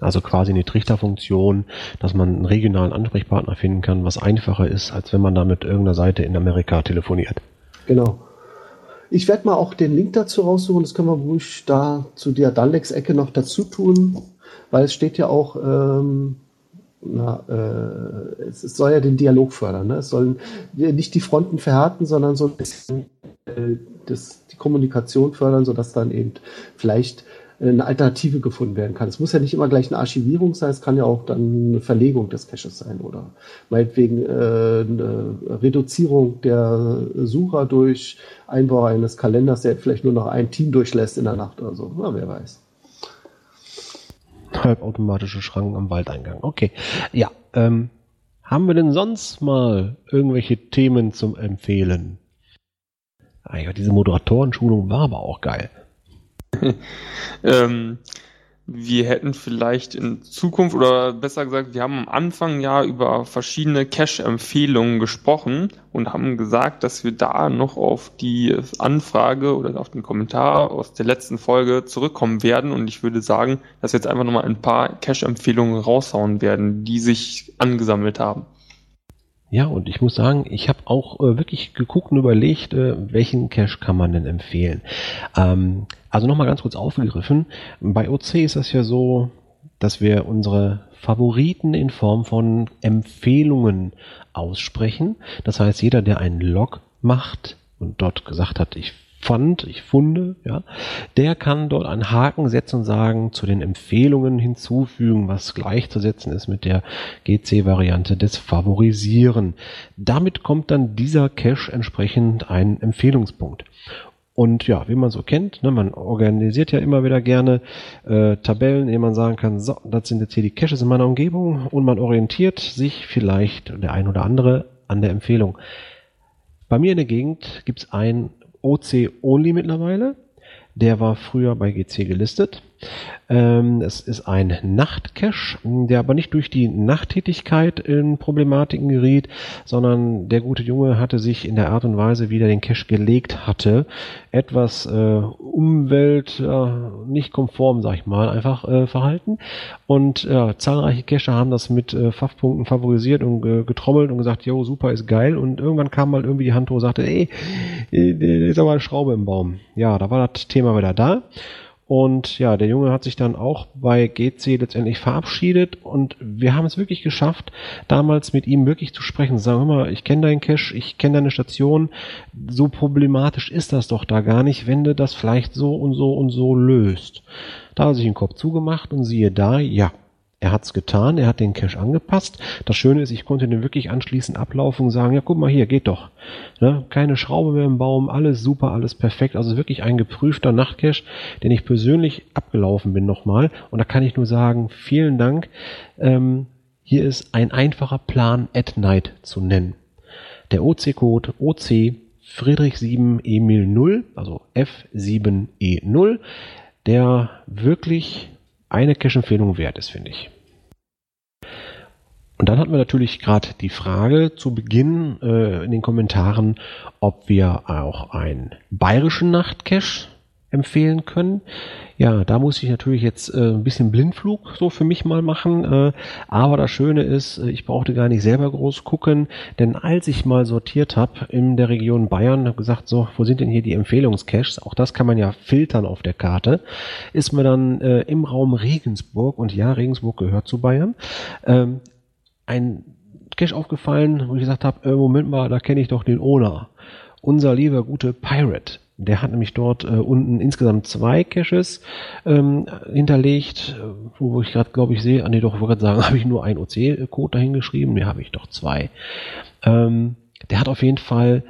Also quasi eine Trichterfunktion, dass man einen regionalen Ansprechpartner finden kann, was einfacher ist, als wenn man da mit irgendeiner Seite in Amerika telefoniert. Genau. Ich werde mal auch den Link dazu raussuchen, das können wir ruhig da zu der Dallex-Ecke noch dazu tun, weil es steht ja auch, ähm, na, äh, es, es, soll ja den Dialog fördern. Ne? Es sollen nicht die Fronten verhärten, sondern so ein bisschen äh, das, die Kommunikation fördern, sodass dann eben vielleicht eine Alternative gefunden werden kann. Es muss ja nicht immer gleich eine Archivierung sein, es kann ja auch dann eine Verlegung des Caches sein oder meinetwegen äh, eine Reduzierung der Sucher durch Einbau eines Kalenders, der vielleicht nur noch ein Team durchlässt in der Nacht oder so. Na, wer weiß. Halbautomatische Schranken am Waldeingang. Okay. Ja, ähm, haben wir denn sonst mal irgendwelche Themen zum Empfehlen? Ah ja, diese Moderatorenschulung war aber auch geil. ähm, wir hätten vielleicht in Zukunft oder besser gesagt, wir haben am Anfang ja über verschiedene Cache-Empfehlungen gesprochen und haben gesagt, dass wir da noch auf die Anfrage oder auf den Kommentar aus der letzten Folge zurückkommen werden. Und ich würde sagen, dass wir jetzt einfach nochmal ein paar Cache-Empfehlungen raushauen werden, die sich angesammelt haben. Ja, und ich muss sagen, ich habe auch äh, wirklich geguckt und überlegt, äh, welchen Cache kann man denn empfehlen. Ähm, also nochmal ganz kurz aufgegriffen. Bei OC ist das ja so, dass wir unsere Favoriten in Form von Empfehlungen aussprechen. Das heißt, jeder, der einen Log macht und dort gesagt hat, ich fand, ich funde, ja, der kann dort einen Haken setzen und sagen, zu den Empfehlungen hinzufügen, was gleichzusetzen ist mit der GC-Variante des Favorisieren. Damit kommt dann dieser Cache entsprechend ein Empfehlungspunkt. Und ja, wie man so kennt, ne, man organisiert ja immer wieder gerne äh, Tabellen, in denen man sagen kann, so, das sind jetzt hier die Caches in meiner Umgebung und man orientiert sich vielleicht der ein oder andere an der Empfehlung. Bei mir in der Gegend gibt's ein OC Only mittlerweile. Der war früher bei GC gelistet. Ähm, es ist ein Nachtcache, der aber nicht durch die Nachttätigkeit in Problematiken geriet, sondern der gute Junge hatte sich in der Art und Weise, wie er den Cache gelegt hatte, etwas äh, Umwelt äh, nicht konform, sag ich mal, einfach äh, verhalten. Und äh, zahlreiche Cacher haben das mit äh, Pfaffpunkten favorisiert und äh, getrommelt und gesagt, jo, super, ist geil. Und irgendwann kam mal irgendwie die Hand hoch und sagte, ey, da ist aber eine Schraube im Baum. Ja, da war das Thema wieder da. Und ja, der Junge hat sich dann auch bei GC letztendlich verabschiedet und wir haben es wirklich geschafft, damals mit ihm wirklich zu sprechen. Sagen wir mal, ich kenne deinen Cache, ich kenne deine Station. So problematisch ist das doch da gar nicht, wenn du das vielleicht so und so und so löst. Da hat er sich den Kopf zugemacht und siehe da, ja, er hat's getan, er hat den Cache angepasst. Das Schöne ist, ich konnte den wirklich anschließend ablaufen und sagen, ja, guck mal hier, geht doch. Ne? Keine Schraube mehr im Baum, alles super, alles perfekt. Also wirklich ein geprüfter Nachtcache, den ich persönlich abgelaufen bin nochmal. Und da kann ich nur sagen, vielen Dank. Ähm, hier ist ein einfacher Plan at night zu nennen. Der OC-Code OC Friedrich 7 Emil 0, also F7E0, der wirklich eine Cache-Empfehlung wert ist, finde ich. Und dann hatten wir natürlich gerade die Frage zu Beginn äh, in den Kommentaren, ob wir auch einen bayerischen Nachtcache empfehlen können. Ja, da muss ich natürlich jetzt äh, ein bisschen Blindflug so für mich mal machen. Äh, aber das Schöne ist, äh, ich brauchte gar nicht selber groß gucken, denn als ich mal sortiert habe in der Region Bayern, habe gesagt, so, wo sind denn hier die Empfehlungscaches? Auch das kann man ja filtern auf der Karte. Ist mir dann äh, im Raum Regensburg, und ja, Regensburg gehört zu Bayern, ähm, ein Cache aufgefallen, wo ich gesagt habe, äh, Moment mal, da kenne ich doch den Owner. Unser lieber gute Pirate. Der hat nämlich dort äh, unten insgesamt zwei Caches ähm, hinterlegt, äh, wo ich gerade, glaube ich, sehe, ah nee, doch, ich wollte gerade sagen, habe ich nur einen OC-Code dahingeschrieben? Nee, habe ich doch zwei. Ähm, der hat auf jeden Fall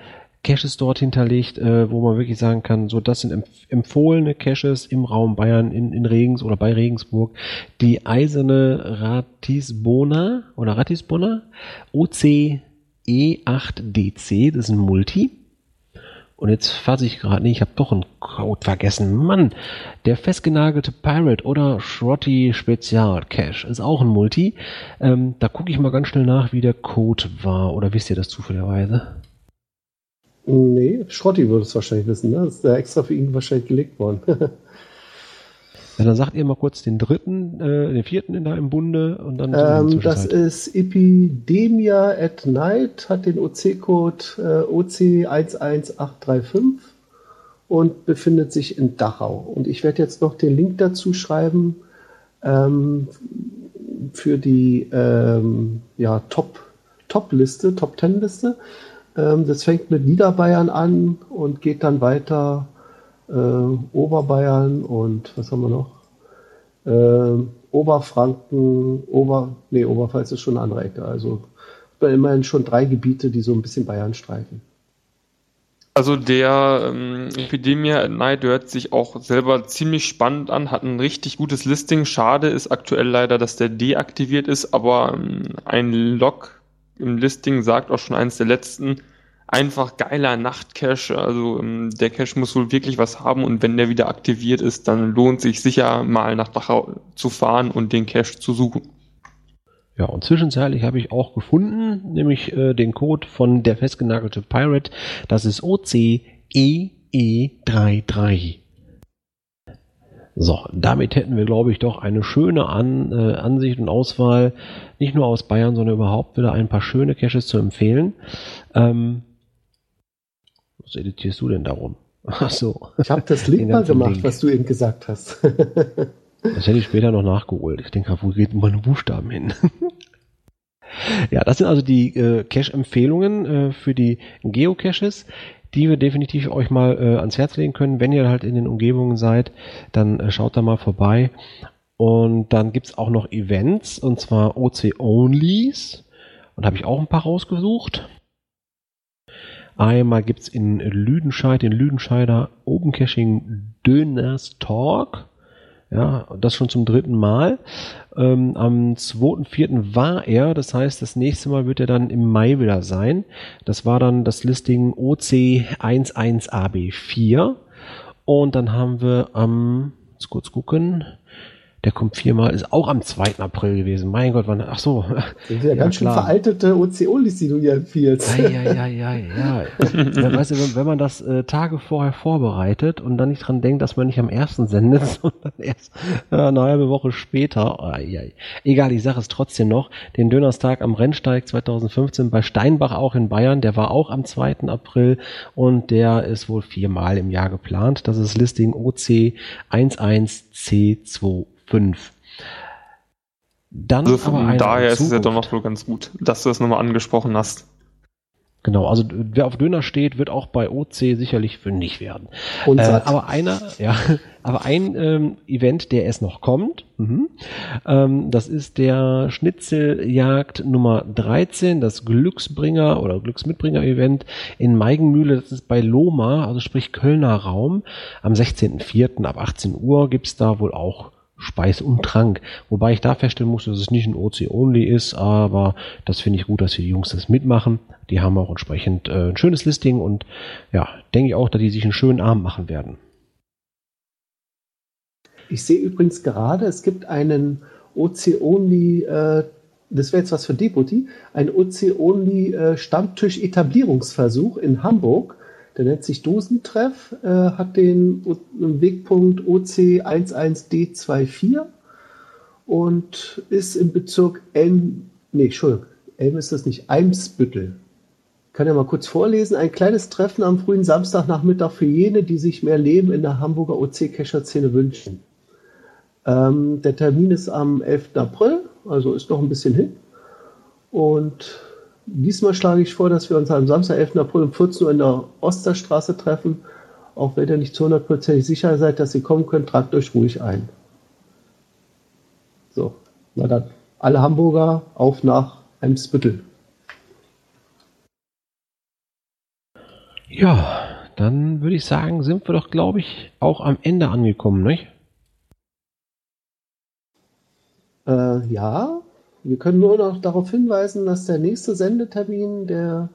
Caches dort hinterlegt, äh, wo man wirklich sagen kann, so das sind empf empfohlene Caches im Raum Bayern in, in Regens oder bei Regensburg. Die eiserne Ratisbona oder Ratisbona OC E8DC, das ist ein Multi. Und jetzt fasse ich gerade, nee, ich habe doch einen Code vergessen. Mann, der festgenagelte Pirate oder Schrotty Spezial Cache ist auch ein Multi. Ähm, da gucke ich mal ganz schnell nach, wie der Code war. Oder wisst ihr das zufälligerweise? Nee, Schrotti würde es wahrscheinlich wissen, ne? Das ist ja extra für ihn wahrscheinlich gelegt worden. Ja, dann sagt ihr mal kurz den dritten, äh, den vierten in da im Bunde und dann. Ähm, das ist Epidemia at Night, hat den OC-Code äh, OC11835 und befindet sich in Dachau. Und ich werde jetzt noch den Link dazu schreiben ähm, für die ähm, ja, Top, Top-Liste, Top-Ten-Liste. Ähm, das fängt mit Niederbayern an und geht dann weiter äh, Oberbayern und was haben wir noch? Äh, Oberfranken, Ober, nee, Oberpfalz ist schon eine andere Ecke. Also immerhin schon drei Gebiete, die so ein bisschen Bayern streifen. Also der ähm, Epidemia at Night hört sich auch selber ziemlich spannend an, hat ein richtig gutes Listing. Schade ist aktuell leider, dass der deaktiviert ist, aber ähm, ein Log im Listing sagt auch schon eins der letzten, einfach geiler Nachtcache. Also ähm, der Cache muss wohl wirklich was haben und wenn der wieder aktiviert ist, dann lohnt sich sicher mal nach Dachau zu fahren und den Cache zu suchen. Ja, und zwischenzeitlich habe ich auch gefunden, nämlich äh, den Code von der festgenagelte Pirate. Das ist OCEE33. So, damit hätten wir, glaube ich, doch eine schöne An, äh, Ansicht und Auswahl, nicht nur aus Bayern, sondern überhaupt wieder ein paar schöne Caches zu empfehlen. Ähm, was editierst du denn darum? Ach so. Ich habe das Link mal gemacht, Link. was du eben gesagt hast. das hätte ich später noch nachgeholt. Ich denke, wo geht meine Buchstaben hin? ja, das sind also die äh, Cache-Empfehlungen äh, für die Geocaches, die wir definitiv euch mal äh, ans Herz legen können. Wenn ihr halt in den Umgebungen seid, dann äh, schaut da mal vorbei. Und dann gibt's auch noch Events, und zwar OC-Onlys. Und habe ich auch ein paar rausgesucht. Einmal gibt's in Lüdenscheid, den Lüdenscheider Open Caching Döners Talk. Ja, das schon zum dritten Mal. Ähm, am 2.4. war er, das heißt, das nächste Mal wird er dann im Mai wieder sein. Das war dann das Listing OC11AB4. Und dann haben wir am, jetzt kurz gucken, der kommt viermal, ist auch am 2. April gewesen. Mein Gott, wann, ach so. Das sind ja, ja ganz schön veraltete OCO-List, die du hier empfiehlst. Ja, ja, ja, ja, ja. ja weißt du, wenn, wenn man das äh, Tage vorher vorbereitet und dann nicht dran denkt, dass man nicht am ersten sendet, sondern erst äh, eine halbe Woche später. Oh, ja. Egal, ich sage es trotzdem noch. Den Dönerstag am Rennsteig 2015 bei Steinbach auch in Bayern, der war auch am 2. April und der ist wohl viermal im Jahr geplant. Das ist Listing OC 11C2 5. Dann also von daher ist es ja doch noch so ganz gut, dass du das nochmal angesprochen hast. Genau, also wer auf Döner steht, wird auch bei OC sicherlich fündig werden. Und äh, aber einer, ja, aber ein ähm, Event, der erst noch kommt, mhm, ähm, das ist der Schnitzeljagd Nummer 13, das Glücksbringer oder Glücksmitbringer-Event in Meigenmühle, das ist bei Loma, also sprich Kölner Raum. Am 16.04. ab 18 Uhr gibt's da wohl auch Speis und Trank. Wobei ich da feststellen muss, dass es nicht ein OC-Only ist, aber das finde ich gut, dass die Jungs das mitmachen. Die haben auch entsprechend äh, ein schönes Listing und ja, denke ich auch, dass die sich einen schönen Abend machen werden. Ich sehe übrigens gerade, es gibt einen OC-Only, äh, das wäre jetzt was für Deputy, ein OC-Only äh, Stammtisch-Etablierungsversuch in Hamburg Der nennt sich Dosentreff, äh, hat den Wegpunkt OC11D24 und ist im Bezirk Elm, nee, Entschuldigung, Elm ist das nicht, Eimsbüttel. Ich kann ja mal kurz vorlesen. Ein kleines Treffen am frühen Samstagnachmittag für jene, die sich mehr Leben in der Hamburger OC-Kescher-Szene wünschen. Ähm, der Termin ist am 11. April, also ist noch ein bisschen hin. Und diesmal schlage ich vor, dass wir uns am Samstag, 11. April um 14 Uhr in der Osterstraße treffen. Auch wenn ihr nicht zu hundertprozentig sicher seid, dass ihr kommen könnt, tragt euch ruhig ein. So, na dann, alle Hamburger auf nach Eimsbüttel. Ja, dann würde ich sagen, sind wir doch, glaube ich, auch am Ende angekommen, nicht? Äh, ja, wir können nur noch darauf hinweisen, dass der nächste Sendetermin der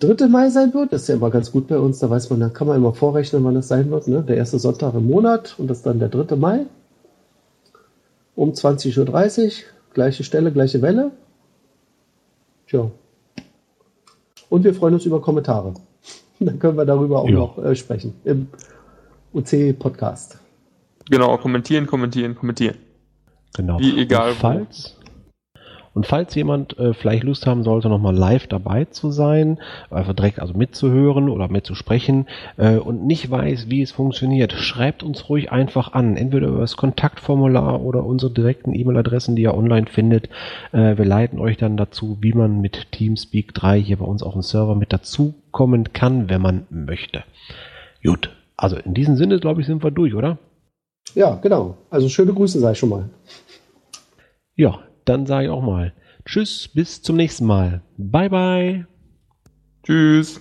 3. Mai sein wird. Das ist ja immer ganz gut bei uns, da weiß man, da kann man immer vorrechnen, wann das sein wird. Ne? Der erste Sonntag im Monat und das ist dann der 3. Mai um 20.30 Uhr. Gleiche Stelle, gleiche Welle. Tja. Und wir freuen uns über Kommentare. Dann können wir darüber auch Ja. noch äh, sprechen im UC-Podcast. Genau, kommentieren, kommentieren, kommentieren. Genau. Wie egal Und wo. falls, und falls jemand äh, vielleicht Lust haben sollte, nochmal live dabei zu sein, einfach direkt also mitzuhören oder mitzusprechen äh, und nicht weiß, wie es funktioniert, schreibt uns ruhig einfach an, entweder über das Kontaktformular oder unsere direkten E-Mail-Adressen, die ihr online findet. Äh, wir leiten euch dann dazu, wie man mit Teamspeak 3 hier bei uns auf dem Server mit dazukommen kann, wenn man möchte. Gut, also in diesem Sinne, glaube ich, sind wir durch, oder? Ja, genau. Also schöne Grüße sei schon mal. Ja, dann sage ich auch mal Tschüss, bis zum nächsten Mal. Bye, bye. Tschüss.